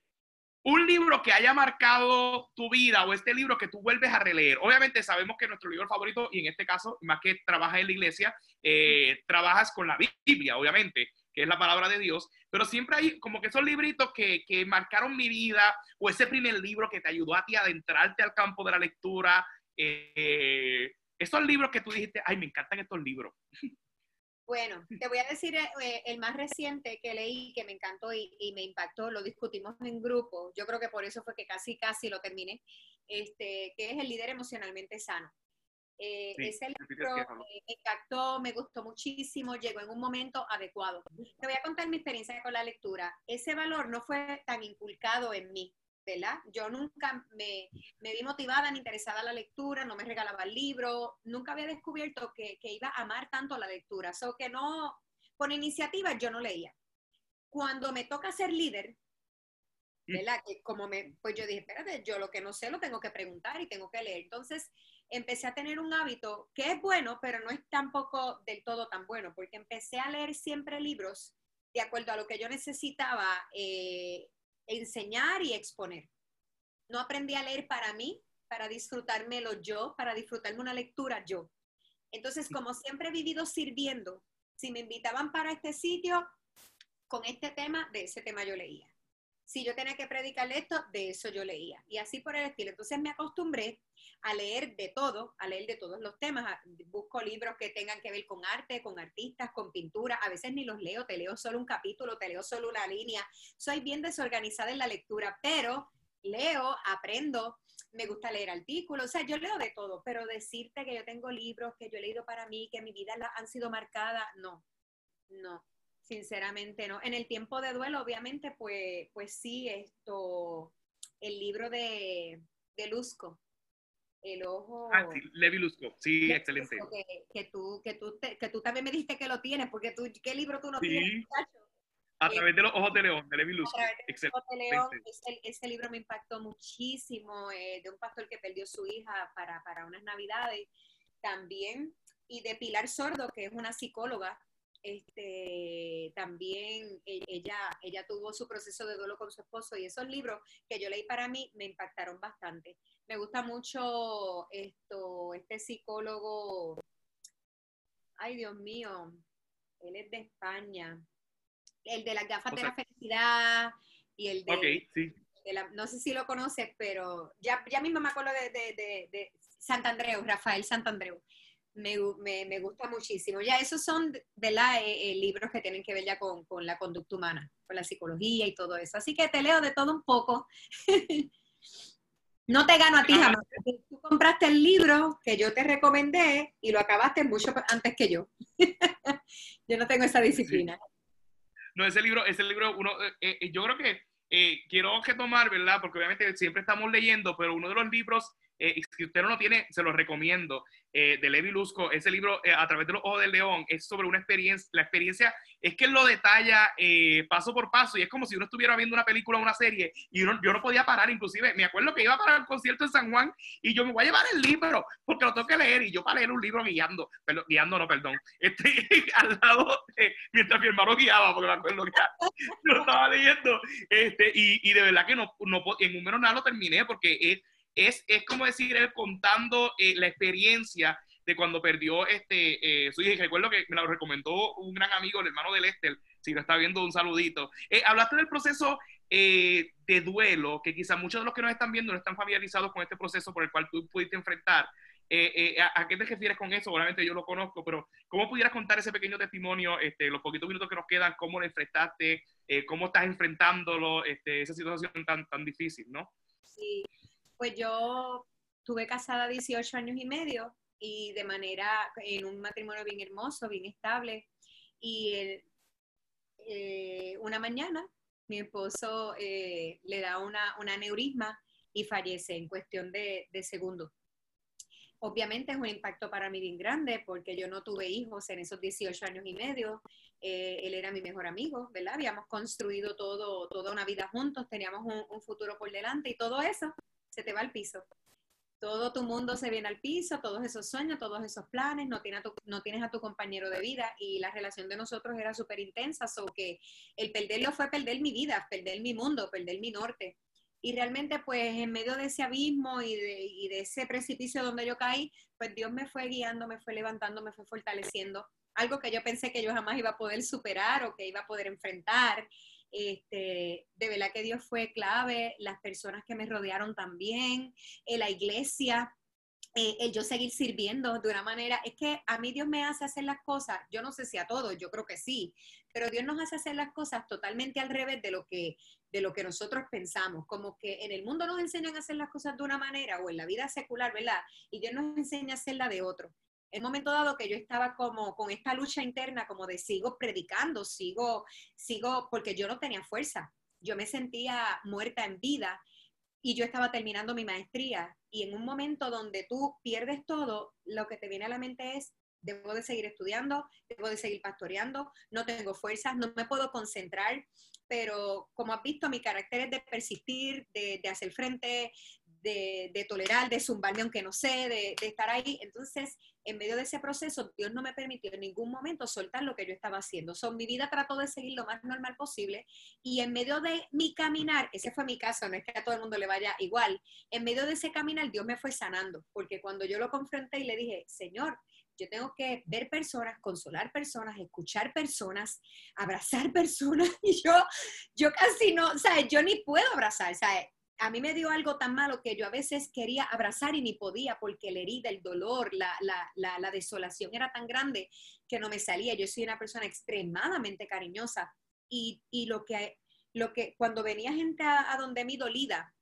un libro que haya marcado tu vida o este libro que tú vuelves a releer. Obviamente sabemos que nuestro libro favorito, y en este caso, más que trabajas en la iglesia, eh, trabajas con la Biblia, obviamente, que es la palabra de Dios, pero siempre hay como que esos libritos que, que marcaron mi vida o ese primer libro que te ayudó a ti a adentrarte al campo de la lectura. eh, esos libros que tú dijiste, ay, me encantan estos libros. Bueno, te voy a decir eh, eh, el más reciente que leí que me encantó y, y me impactó, lo discutimos en grupo, yo creo que por eso fue que casi, casi lo terminé, este, que es El líder emocionalmente sano. Eh, Sí, ese libro eh, me impactó, me gustó muchísimo, llegó en un momento adecuado. Te voy a contar mi experiencia con la lectura. Ese valor no fue tan inculcado en mí, ¿verdad? Yo nunca me, me vi motivada ni interesada en la lectura, no me regalaba el libro, nunca había descubierto que, que iba a amar tanto la lectura, so que no, por iniciativa yo no leía. Cuando me toca ser líder, ¿verdad? Que como me, pues yo dije, espérate, yo lo que no sé lo tengo que preguntar y tengo que leer. Entonces empecé a tener un hábito que es bueno, pero no es tampoco del todo tan bueno, porque empecé a leer siempre libros de acuerdo a lo que yo necesitaba eh, enseñar y exponer. No aprendí a leer para mí, para disfrutármelo yo, para disfrutarme una lectura yo. Entonces, como siempre he vivido sirviendo, si me invitaban para este sitio, con este tema, de ese tema yo leía. Si yo tenía que predicar esto, de eso yo leía. Y así por el estilo. Entonces me acostumbré a leer de todo, a leer de todos los temas. Busco libros que tengan que ver con arte, con artistas, con pintura. A veces ni los leo, te leo solo un capítulo, te leo solo una línea. Soy bien desorganizada en la lectura, pero leo, aprendo, me gusta leer artículos, o sea, yo leo de todo, pero decirte que yo tengo libros que yo he leído para mí, que mi vida la- han sido marcadas, no, no, sinceramente no. En el tiempo de duelo, obviamente, pues, pues sí, esto, el libro de, de Luzco, el ojo. Ah, sí, Levi Lusco, sí, excelente. Que, tú, que, tú que tú también me dijiste que lo tienes, porque tú, ¿qué libro tú no tienes, A través de los ojos de León, de Levi Lusco. A través de los ojos de León, ese, libro me impactó muchísimo, eh, de un pastor que perdió su hija para, para unas navidades también, y de Pilar Sordo, que es una psicóloga este, también e, ella, ella tuvo su proceso de duelo con su esposo y esos libros que yo leí para mí me impactaron bastante. Me gusta mucho esto, este psicólogo, ay Dios mío, él es de España, el de las gafas de la felicidad y el de... sí. no sé si lo conoces, pero ya, ya mismo me acuerdo de, de, de, de Santandreu, Rafael Santandreu me, me, gusta muchísimo. Ya esos son, ¿verdad? Eh, eh, libros que tienen que ver ya con, con, la conducta humana, con la psicología y todo eso. Así que te leo de todo un poco. no te gano a ti jamás. Tú compraste el libro que yo te recomendé y lo acabaste mucho antes que yo. yo no tengo esa disciplina. No, ese libro, ese libro, uno, eh, yo creo que quiero que tomar, ¿verdad? Porque obviamente siempre estamos leyendo, pero uno de los libros eh, si usted no lo tiene, se lo recomiendo, eh, de Levi Lusco, ese libro eh, a través de los ojos del león, es sobre una experiencia, la experiencia es que lo detalla paso por paso y es como si uno estuviera viendo una película o una serie y yo no podía parar, inclusive me acuerdo que iba para el concierto en San Juan y yo me voy a llevar el libro porque lo tengo que leer y yo para leer un libro guiando, guiando no, perdón, este, al lado, mientras mi hermano guiaba, porque me acuerdo que lo estaba leyendo, este, y, y de verdad que no, no en un menos nada lo terminé porque es es, es como decir él contando eh, la experiencia de cuando perdió este, eh, su hija. Recuerdo que me lo recomendó un gran amigo, el hermano de Lester, si lo está viendo, un saludito. Eh, hablaste del proceso de duelo, que quizás muchos de los que nos están viendo no están familiarizados con este proceso por el cual tú pudiste enfrentar. ¿a, qué te refieres con eso? Obviamente yo lo conozco, pero ¿cómo pudieras contar ese pequeño testimonio, este, los poquitos minutos que nos quedan, cómo lo enfrentaste, cómo estás enfrentándolo, este, esa situación tan, tan difícil, ¿no? Sí, pues yo tuve casada 18 años y medio y de manera, en un matrimonio bien hermoso, bien estable. Y eh, una mañana mi esposo eh, le da una, una, aneurisma y fallece en cuestión de, de segundos. Obviamente es un impacto para mí bien grande porque yo no tuve hijos en esos 18 años y medio. Eh, él era mi mejor amigo, ¿verdad? Habíamos construido todo, toda una vida juntos, teníamos un, un futuro por delante y todo eso se te va al piso. Todo tu mundo se viene al piso, todos esos sueños, todos esos planes, no tienes a tu, no tienes a tu compañero de vida y la relación de nosotros era súper intensa, so que el perderlo fue perder mi vida, perder mi mundo, perder mi norte. Y realmente pues en medio de ese abismo y de, y de ese precipicio donde yo caí, pues Dios me fue guiando, me fue levantando, me fue fortaleciendo. Algo que yo pensé que yo jamás iba a poder superar o que iba a poder enfrentar. Este, de verdad que Dios fue clave, las personas que me rodearon también, eh, la iglesia, eh, el yo seguir sirviendo de una manera, es que a mí Dios me hace hacer las cosas, yo no sé si a todos, yo creo que sí, pero Dios nos hace hacer las cosas totalmente al revés de lo que de lo que nosotros pensamos, como que en el mundo nos enseñan a hacer las cosas de una manera o en la vida secular, ¿verdad? Y Dios nos enseña a hacerla de otro en momento dado que yo estaba como con esta lucha interna, como de sigo predicando, sigo, sigo, porque yo no tenía fuerza. Yo me sentía muerta en vida y yo estaba terminando mi maestría. Y en un momento donde tú pierdes todo, lo que te viene a la mente es, debo de seguir estudiando, debo de seguir pastoreando, no tengo fuerzas, no me puedo concentrar, pero como has visto, mi carácter es de persistir, de, de hacer frente, de, tolerar, de zumbarme aunque no sé, de, estar ahí. Entonces, en medio de ese proceso, Dios no me permitió en ningún momento soltar lo que yo estaba haciendo. So, mi vida trató de seguir lo más normal posible y en medio de mi caminar, ese fue mi caso, no es que a todo el mundo le vaya igual, en medio de ese caminar Dios me fue sanando, porque cuando yo lo confronté y le dije, Señor, yo tengo que ver personas, consolar personas, escuchar personas, abrazar personas. Y yo, yo casi no, o sea, yo ni puedo abrazar, sea, a mí me dio algo tan malo que yo a veces quería abrazar y ni podía porque la herida, el dolor, la, la, desolación era tan grande que no me salía. Yo soy una persona extremadamente cariñosa y, lo, que, lo que cuando venía gente a, donde mí dolida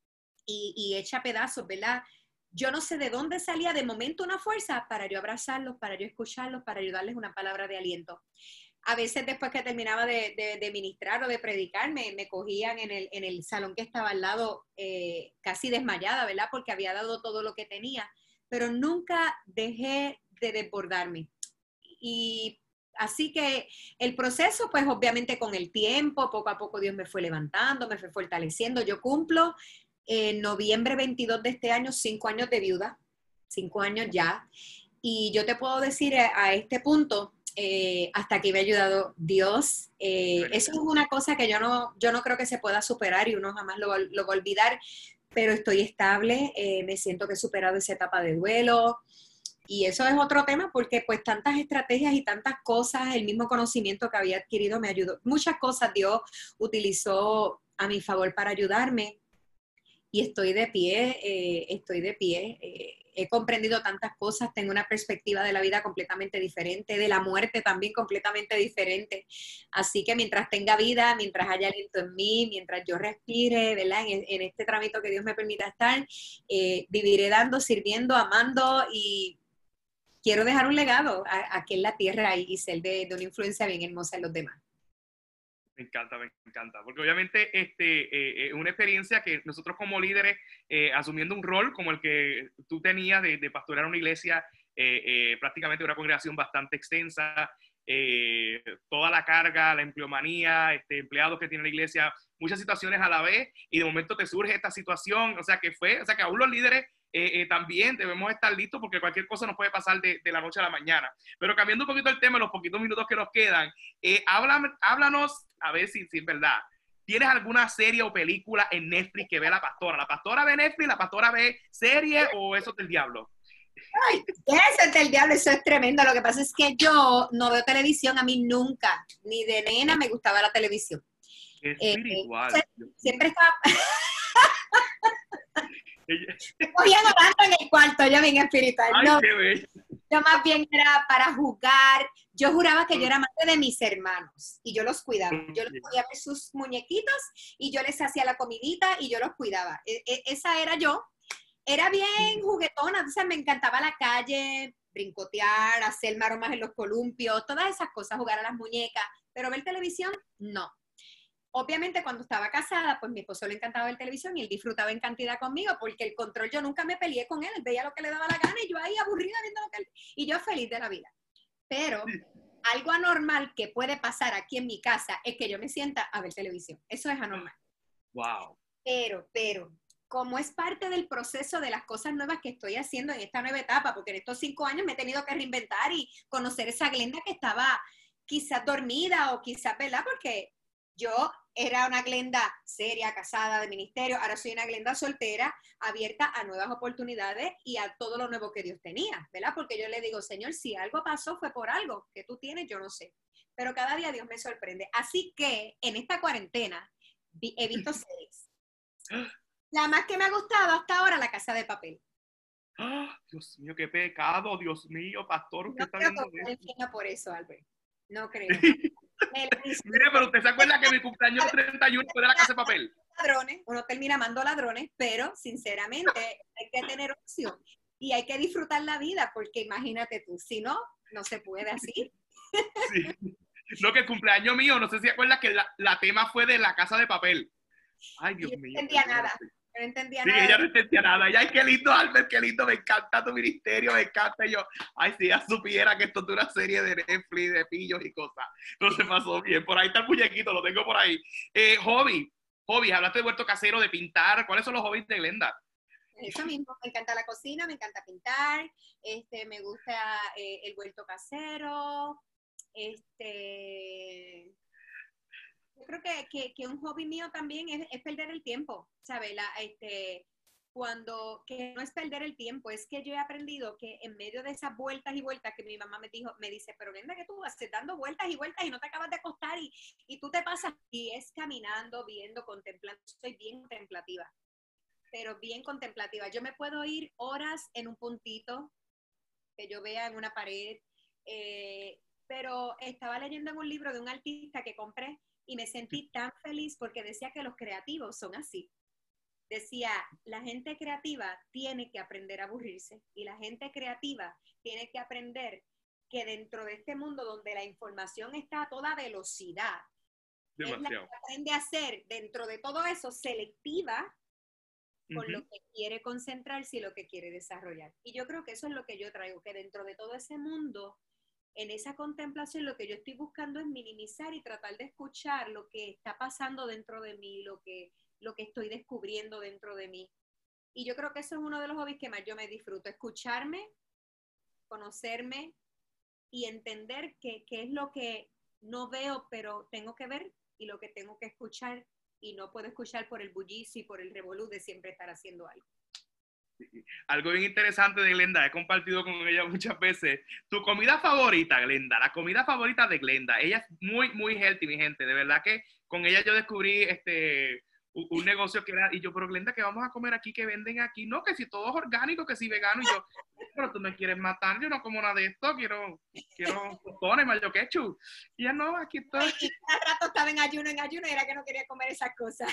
y, y hecha pedazos, ¿verdad? Yo no sé de dónde salía de momento una fuerza para yo abrazarlos, para yo escucharlos, para ayudarles una palabra de aliento a veces después que terminaba de, ministrar o de predicar, me, cogían en el, salón que estaba al lado eh, casi desmayada, ¿verdad? Porque había dado todo lo que tenía. pero nunca dejé de desbordarme. Y así que el proceso, pues obviamente con el tiempo, poco a poco Dios me fue levantando, me fue fortaleciendo. Yo cumplo en noviembre 22 de este año cinco años de viuda, cinco años ya. Y yo te puedo decir a, este punto, eh, hasta aquí me ha ayudado Dios. Eh, eso es una cosa que yo no, yo no creo que se pueda superar y uno jamás lo, lo va a olvidar, pero estoy estable, eh, me siento que he superado esa etapa de duelo. Y eso es otro tema porque pues tantas estrategias y tantas cosas, el mismo conocimiento que había adquirido me ayudó. Muchas cosas Dios utilizó a mi favor para ayudarme y estoy de pie, estoy de pie. He comprendido tantas cosas, tengo una perspectiva de la vida completamente diferente, de la muerte también completamente diferente. Así que mientras tenga vida, mientras haya aliento en mí, mientras yo respire, ¿verdad? En, este trámite que Dios me permita estar, eh, viviré dando, sirviendo, amando y quiero dejar un legado aquí en la tierra y ser de una influencia bien hermosa en los demás. Me encanta, me encanta, porque obviamente este, eh, es una experiencia que nosotros como líderes, eh, asumiendo un rol como el que tú tenías de, pastorear una iglesia, eh, prácticamente una congregación bastante extensa, toda la carga, la empleomanía, este, empleados que tiene la iglesia, muchas situaciones a la vez, y de momento te surge esta situación, o sea que fue, o sea que aún los líderes eh, eh, también debemos estar listos porque cualquier cosa nos puede pasar de, la noche a la mañana. Pero cambiando un poquito el tema, los poquitos minutos que nos quedan, eh, háblanos, a ver si, si es verdad. ¿Tienes alguna serie o película en Netflix que ve la pastora? ¿La pastora ve Netflix? ¿La pastora ve serie o eso es del diablo? Ay, eso es del diablo, eso es tremendo. Lo que pasa es que yo no veo televisión, a mí nunca, ni de nena me gustaba la televisión. Espiritual. siempre estaba... Cogían hablando en el cuarto, yo bien espiritual. yo más bien era para jugar. Yo juraba que yo era madre de mis hermanos y yo los cuidaba. Yo les podía ver sus muñequitos y yo les hacía la comidita y yo los cuidaba. E, e, esa era yo. Era bien juguetona, entonces me encantaba la calle, brincotear, hacer maromas en los columpios, todas esas cosas, jugar a las muñecas, pero ver televisión, no obviamente cuando estaba casada, pues mi esposo le encantaba ver televisión y él disfrutaba en cantidad conmigo porque el control yo nunca me peleé con él, él veía lo que le daba la gana y yo ahí aburrida viendo lo que él... Y yo feliz de la vida. Pero algo anormal que puede pasar aquí en mi casa es que yo me sienta a ver televisión. Eso es anormal. Wow. Pero, pero, como es parte del proceso de las cosas nuevas que estoy haciendo en esta nueva etapa, porque en estos cinco años me he tenido que reinventar y conocer esa Glenda que estaba quizás dormida o quizás, ¿verdad? Porque yo era una Glenda seria, casada, de ministerio, ahora soy una Glenda soltera, abierta a nuevas oportunidades y a todo lo nuevo que Dios tenía, ¿verdad? Porque yo le digo, Señor, si algo pasó fue por algo que tú tienes, yo no sé. Pero cada día Dios me sorprende. Así que en esta cuarentena he visto series. La más que me ha gustado hasta ahora, La Casa de Papel. Dios mío, qué pecado, Dios mío, pastor, usted está viendo eso. por eso, Albert. No creo. Mire, pero usted se acuerda que mi cumpleaños 31 fue de la casa de papel. Ladrones, uno termina amando ladrones, pero sinceramente hay que tener opción y hay que disfrutar la vida, porque imagínate tú, si no, no se puede así. Sí. No, que el cumpleaños mío, no sé si acuerdas que la, tema fue de la casa de papel. Ay, Dios mío. No entendía nada. No entendía sí, ella no entendía nada. Y ay, qué lindo, Albert, qué lindo, me encanta tu ministerio, me encanta. Y yo, ay, si ya supiera que esto es una serie de Netflix, de pillos y cosas. No se pasó bien. Por ahí está el muñequito, lo tengo por ahí. Eh, hobby, hobby, hablaste de huerto casero, de pintar. ¿Cuáles son los hobbies de Glenda? Eso mismo, me encanta la cocina, me encanta pintar, este, me gusta eh, el huerto casero, este, yo creo que, que, un hobby mío también es, perder el tiempo, ¿sabes? este, cuando, que no es perder el tiempo, es que yo he aprendido que en medio de esas vueltas y vueltas que mi mamá me dijo, me dice, pero Brenda, que tú haces dando vueltas y vueltas y no te acabas de acostar y, y tú te pasas, y es caminando, viendo, contemplando, soy bien contemplativa, pero bien contemplativa. Yo me puedo ir horas en un puntito que yo vea en una pared, eh, pero estaba leyendo en un libro de un artista que compré y me sentí tan feliz porque decía que los creativos son así. Decía, la gente creativa tiene que aprender a aburrirse y la gente creativa tiene que aprender que dentro de este mundo donde la información está a toda velocidad, es la que aprende a ser dentro de todo eso selectiva con lo que quiere concentrarse y lo que quiere desarrollar. Y yo creo que eso es lo que yo traigo, que dentro de todo ese mundo, en esa contemplación, lo que yo estoy buscando es minimizar y tratar de escuchar lo que está pasando dentro de mí, lo que, lo que estoy descubriendo dentro de mí. Y yo creo que eso es uno de los hobbies que más yo me disfruto, escucharme, conocerme y entender qué es lo que no veo, pero tengo que ver y lo que tengo que escuchar y no puedo escuchar por el bullicio y por el revolú de siempre estar haciendo algo. Algo bien interesante de Glenda, he compartido con ella muchas veces. Tu comida favorita, Glenda, la comida favorita de Glenda. Ella es muy, muy healthy, mi gente. De verdad que con ella yo descubrí este un negocio que era, y yo, pero Glenda, ¿qué vamos a comer aquí? que venden aquí? No, que si todo es orgánico, que si vegano. Y yo, pero tú me quieres matar, yo no como nada de esto, quiero, quiero tostones, mayo ketchup. Y ya no, aquí estoy. Y cada rato estaba en ayuno, en ayuno, era que no quería comer esas cosas.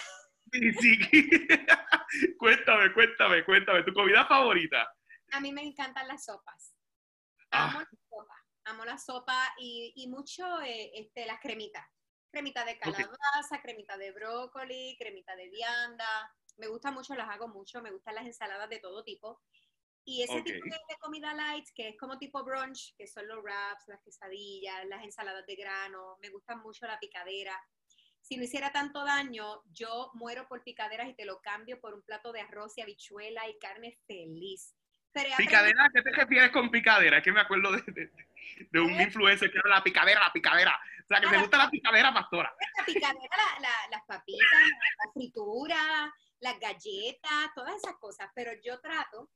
Sí, sí. cuéntame, cuéntame, cuéntame, ¿tu comida favorita? A mí me encantan las sopas. Amo ah. la sopa, amo la sopa y, y mucho eh, este, las cremitas cremita de calabaza, cremita de brócoli, cremita de vianda. Me gusta mucho, las hago mucho, me gustan las ensaladas de todo tipo. Y ese tipo de, comida light, que es como tipo brunch, que son los wraps, las quesadillas, las ensaladas de grano, me gusta mucho la picadera. Si no hiciera tanto daño, yo muero por picaderas y te lo cambio por un plato de arroz y habichuela y carne feliz. ¿Picadera? ¿Qué te refieres con picadera? Es que me acuerdo de, de, un ¿Eh? influencer que era la picadera, la picadera. O sea, que me gusta la picadera, pastora. La picadera, las papitas, la fritura, las galletas, todas esas cosas. Pero yo trato,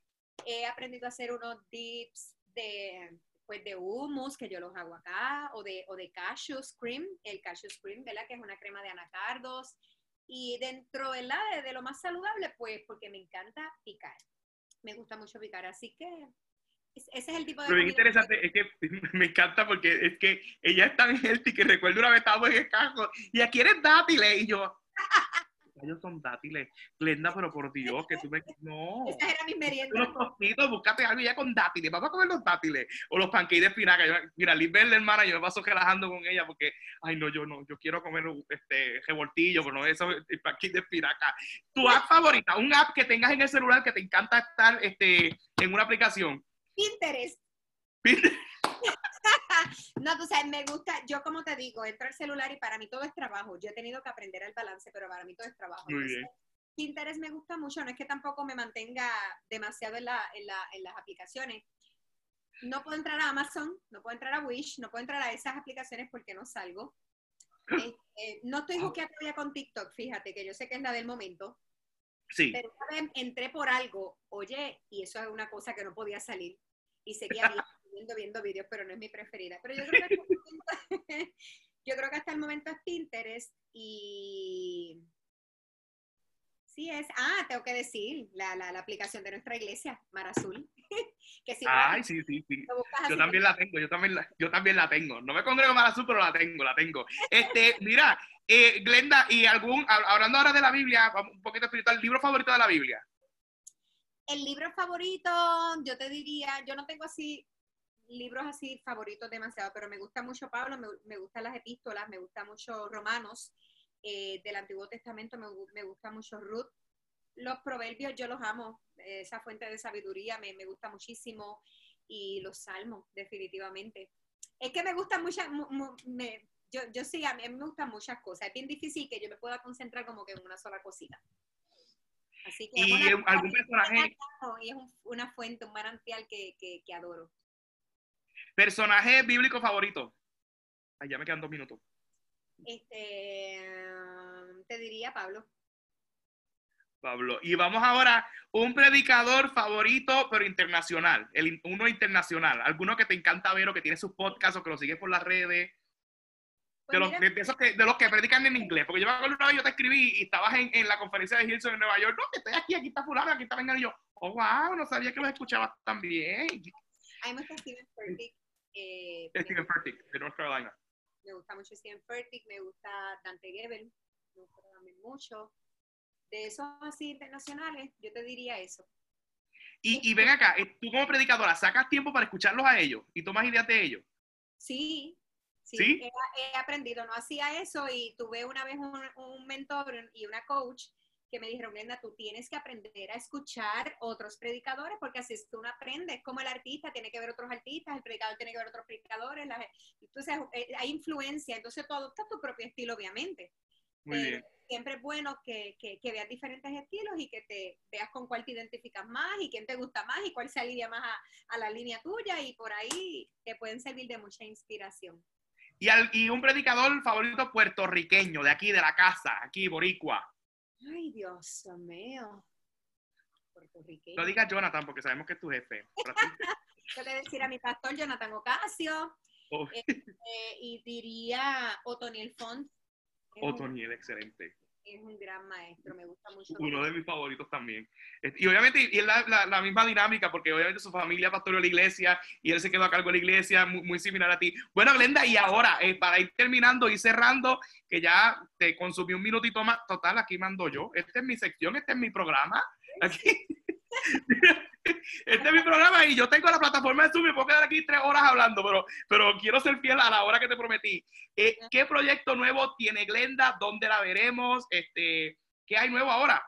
he aprendido a hacer unos dips de, pues de hummus, que yo los hago acá, o de, o de cashew cream, el cashew cream, ¿verdad? Que es una crema de anacardos. Y dentro, ¿verdad? De, de lo más saludable, pues, porque me encanta picar me gusta mucho picar, así que ese es el tipo de... Lo interesante es que me encanta porque es que ella es tan healthy que recuerdo una vez estábamos en el carro y aquí eres dátiles y yo... ellos son dátiles. Glenda, pero por Dios, que tú me... No. Esa era mi merienda. Los tostitos, búscate algo ya con dátiles. Vamos a comer los dátiles. O los pancakes de espinaca. Yo, mira, Liz Verde, hermana, yo me paso relajando con ella porque, ay, no, yo no, yo quiero comer este revoltillo, pero no eso, el pancake de espinaca. ¿Tu app favorita? Un app que tengas en el celular que te encanta estar este, en una aplicación. Pinterest. Pinterest. no, tú sabes, me gusta, yo como te digo, entro al celular y para mí todo es trabajo. Yo he tenido que aprender el balance, pero para mí todo es trabajo. Muy bien. Pinterest me gusta mucho, no es que tampoco me mantenga demasiado en, la, en, la, en las aplicaciones. No puedo entrar a Amazon, no puedo entrar a Wish, no puedo entrar a esas aplicaciones porque no salgo. Este, no estoy buscando ah. todavía con TikTok, fíjate, que yo sé que es la del momento. Sí. Pero una vez entré por algo, oye, y eso es una cosa que no podía salir. Y seguía viendo viendo, viendo vídeos, pero no es mi preferida. Pero yo creo que momento, yo creo que hasta el momento es Pinterest y sí es, ah, tengo que decir, la, la, la aplicación de nuestra iglesia, Mar Azul. que si Ay, sí, sí, sí. Yo también la tengo, yo también la, yo también la tengo. No me congrego Mar Azul, pero la tengo, la tengo. Este, mira, eh, Glenda, y algún, hablando ahora de la Biblia, un poquito espiritual, libro favorito de la Biblia. El libro favorito, yo te diría, yo no tengo así libros así favoritos demasiado, pero me gusta mucho Pablo, me, me gustan las epístolas, me gusta mucho Romanos eh, del Antiguo Testamento, me, me, gusta mucho Ruth. Los proverbios yo los amo, esa fuente de sabiduría me, me gusta muchísimo y los salmos, definitivamente. Es que me gusta muchas, yo, yo sí, a mí me gustan muchas cosas. Es bien difícil que yo me pueda concentrar como que en una sola cosita. Así que ¿Y algún personaje? Y es una fuente, un manantial que, que, que adoro. Personaje bíblico favorito. Ay, ya me quedan dos minutos. Este, te diría Pablo. Pablo. Y vamos ahora, un predicador favorito, pero internacional. El, uno internacional. Alguno que te encanta ver o que tiene sus podcasts o que lo sigues por las redes. Pues de, los, de, esos que, de los que predican en inglés. Porque yo me acuerdo una vez yo te escribí y estabas en, en la conferencia de Hilson en Nueva York. No, que estoy aquí, aquí está fulano, aquí está venga. Y yo, oh, wow, no sabía que los escuchabas tan bien. Steven Furtick eh, Steven Furtick, de North Carolina. Me gusta mucho Steven Furtick, me gusta Dante Gebel, me gusta también mucho. De esos así internacionales, yo te diría eso. Y, y ven acá, eh, tú como predicadora, ¿sacas tiempo para escucharlos a ellos y tomas ideas de ellos? Sí, sí, He, aprendido, no hacía eso y tuve una vez un, un mentor y una coach que me dijeron, Glenda, tú tienes que aprender a escuchar otros predicadores porque así es que uno aprende, como el artista tiene que ver otros artistas, el predicador tiene que ver otros predicadores, entonces eh, hay influencia, entonces tú adoptas tu propio estilo, obviamente. Muy bien. Siempre es bueno que, que, que, veas diferentes estilos y que te veas con cuál te identificas más y quién te gusta más y cuál se alivia más a, a la línea tuya y por ahí te pueden servir de mucha inspiración. Y, al, y un predicador favorito puertorriqueño, de aquí, de la casa, aquí, boricua. Ay, Dios mío. Puertorriqueño. No digas Jonathan, porque sabemos que es tu jefe. Yo le decir a mi pastor Jonathan Ocasio. Oh. Este, y diría Otoniel Font. Otoniel, excelente es un gran maestro, me gusta mucho. Uno de mis favoritos también. Y obviamente, y es la, la, misma dinámica, porque obviamente su familia pastoreó la iglesia y él se quedó a cargo de la iglesia, muy, similar a ti. Bueno, Glenda, y ahora, eh, para ir terminando y cerrando, que ya te consumí un minutito más, total, aquí mando yo. Esta es mi sección, este es mi programa. Aquí. Este es mi programa y yo tengo la plataforma de Zoom, me puedo quedar aquí tres horas hablando, pero, pero quiero ser fiel a la hora que te prometí. Eh, ¿Qué proyecto nuevo tiene Glenda? ¿Dónde la veremos? Este, ¿Qué hay nuevo ahora?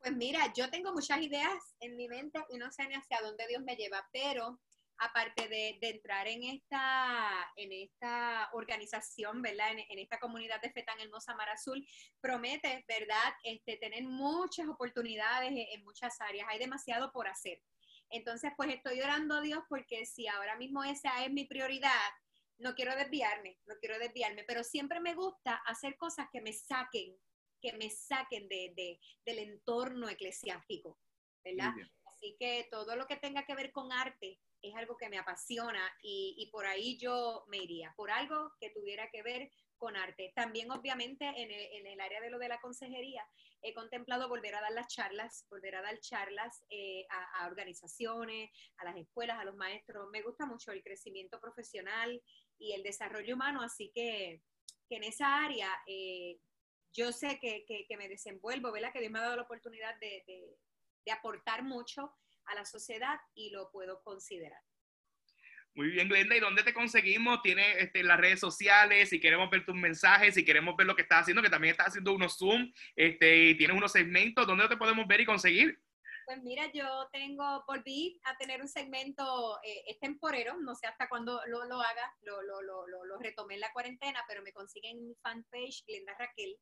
Pues mira, yo tengo muchas ideas en mi mente y no sé ni hacia dónde Dios me lleva, pero aparte de, entrar en esta, en esta organización, ¿verdad? En, esta comunidad de fe tan hermosa Mar Azul, promete, ¿verdad? Este, tener muchas oportunidades en, muchas áreas. Hay demasiado por hacer. Entonces, pues estoy orando a Dios porque si ahora mismo esa es mi prioridad, no quiero desviarme, no quiero desviarme, pero siempre me gusta hacer cosas que me saquen, que me saquen de, del entorno eclesiástico, ¿verdad? Así que todo lo que tenga que ver con arte, es algo que me apasiona y, por ahí yo me iría, por algo que tuviera que ver con arte. También, obviamente, en el, área de lo de la consejería, he contemplado volver a dar las charlas, volver a dar charlas eh, a, organizaciones, a las escuelas, a los maestros. Me gusta mucho el crecimiento profesional y el desarrollo humano, así que, en esa área eh, yo sé que, me desenvuelvo, ¿verdad? Que Dios me ha dado la oportunidad de, de aportar mucho a la sociedad y lo puedo considerar. Muy bien, Glenda, ¿y dónde te conseguimos? Tienes este, las redes sociales, si queremos ver tus mensajes, si queremos ver lo que estás haciendo, que también estás haciendo unos Zoom, este, y tienes unos segmentos, ¿dónde te podemos ver y conseguir? Pues mira, yo tengo, volví a tener un segmento, eh, es temporero, no sé hasta cuándo lo, lo haga, lo, lo, lo, lo, retomé en la cuarentena, pero me consiguen mi fanpage, Glenda Raquel,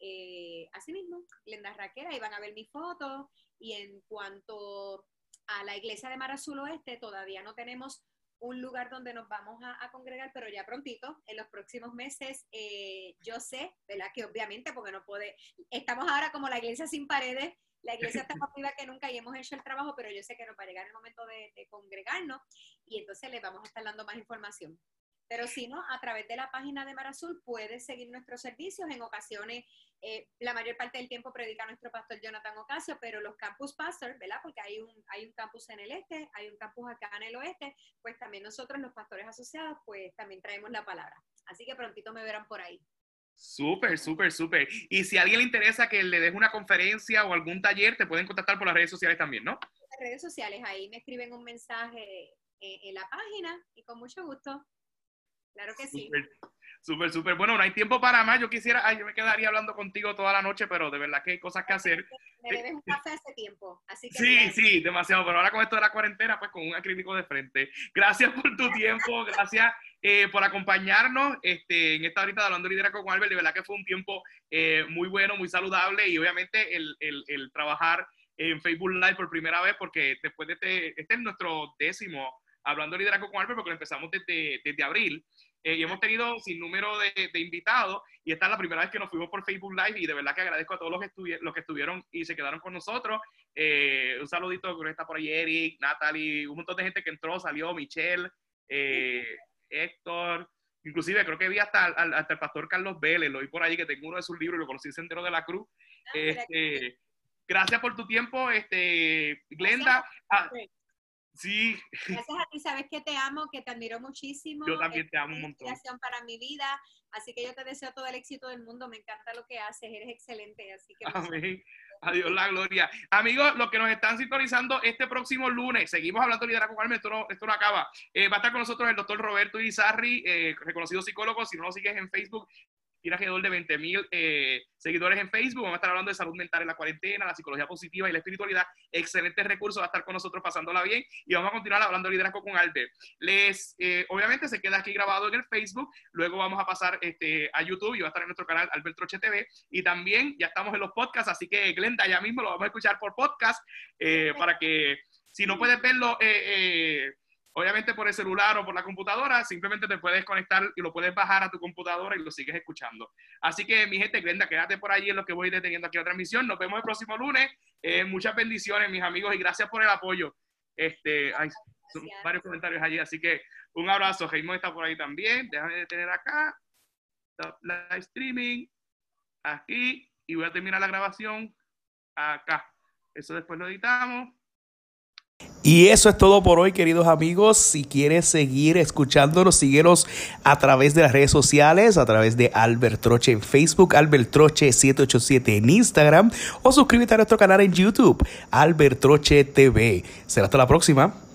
eh, así mismo, Glenda Raquel, ahí van a ver mi foto, y en cuanto a la iglesia de Mar Azul Oeste, todavía no tenemos un lugar donde nos vamos a, congregar, pero ya prontito, en los próximos meses, eh, yo sé, ¿verdad? Que obviamente, porque no puede, estamos ahora como la iglesia sin paredes, la iglesia está más viva que nunca y hemos hecho el trabajo, pero yo sé que nos va a llegar el momento de, de congregarnos y entonces les vamos a estar dando más información. Pero si no, a través de la página de Mar Azul puedes seguir nuestros servicios. En ocasiones, eh, la mayor parte del tiempo predica nuestro pastor Jonathan Ocasio, pero los campus pastors, ¿verdad? Porque hay un, hay un campus en el este, hay un campus acá en el oeste, pues también nosotros, los pastores asociados, pues también traemos la palabra. Así que prontito me verán por ahí. Súper, súper, súper. Y si a alguien le interesa que le deje una conferencia o algún taller, te pueden contactar por las redes sociales también, ¿no? Las redes sociales, ahí me escriben un mensaje en la página y con mucho gusto Claro que sí. Súper, súper. Bueno, no hay tiempo para más. Yo quisiera, ay, yo me quedaría hablando contigo toda la noche, pero de verdad que hay cosas que hacer. Me debes un café hace tiempo, así que. Sí, sí, demasiado. Pero ahora con esto de la cuarentena, pues con un acrílico de frente. Gracias por tu tiempo, gracias eh, por acompañarnos este, en esta horita de Hablando Liderazgo con Albert. De verdad que fue un tiempo eh, muy bueno, muy saludable y obviamente el, el, el trabajar en Facebook Live por primera vez, porque después de este, este es nuestro décimo Hablando Liderazgo con Albert, porque lo empezamos desde, desde abril. Eh, y hemos tenido sin número de, invitados y esta es la primera vez que nos fuimos por Facebook Live y de verdad que agradezco a todos los que, los que estuvieron y se quedaron con nosotros. Eh, un saludito, creo que está por ahí Eric, Natalie, un montón de gente que entró, salió, Michelle, eh, Héctor, inclusive creo que vi hasta, hasta, el pastor Carlos Vélez, lo vi por ahí que tengo uno de sus libros y lo conocí en Sendero de la Cruz. Ah, este, gracias por tu tiempo, este, Glenda. Sí. Gracias a ti, sabes que te amo, que te admiro muchísimo. Yo también te amo un montón. para mi vida, así que yo te deseo todo el éxito del mundo, me encanta lo que haces, eres excelente, así que... Amén. Adiós la gloria. Amigos, los que nos están sintonizando este próximo lunes, seguimos hablando de liderazgo con esto no, esto no acaba. Eh, va a estar con nosotros el doctor Roberto Izarri, eh, reconocido psicólogo, si no lo sigues en Facebook, tiene alrededor de 20 mil eh, seguidores en Facebook. Vamos a estar hablando de salud mental en la cuarentena, la psicología positiva y la espiritualidad. Excelentes recursos, va a estar con nosotros pasándola bien y vamos a continuar hablando de liderazgo con Albert. Les, eh, obviamente se queda aquí grabado en el Facebook, luego vamos a pasar este, a YouTube y va a estar en nuestro canal Albert Troche TV y también ya estamos en los podcasts, así que Glenda ya mismo lo vamos a escuchar por podcast eh, para que si no puedes verlo... Obviamente por el celular o por la computadora, simplemente te puedes conectar y lo puedes bajar a tu computadora y lo sigues escuchando. Así que, mi gente, Glenda, quédate por allí en lo que voy deteniendo aquí la transmisión. Nos vemos el próximo lunes. Eh, muchas bendiciones, mis amigos, y gracias por el apoyo. Este, hay varios comentarios allí, así que un abrazo. Jaime está por ahí también. Déjame detener acá. Live streaming. Aquí. Y voy a terminar la grabación acá. Eso después lo editamos. Y eso es todo por hoy, queridos amigos. Si quieres seguir escuchándonos, síguenos a través de las redes sociales, a través de Albert Troche en Facebook, Albert Troche 787 en Instagram o suscríbete a nuestro canal en YouTube, Albert Troche TV. Será hasta la próxima.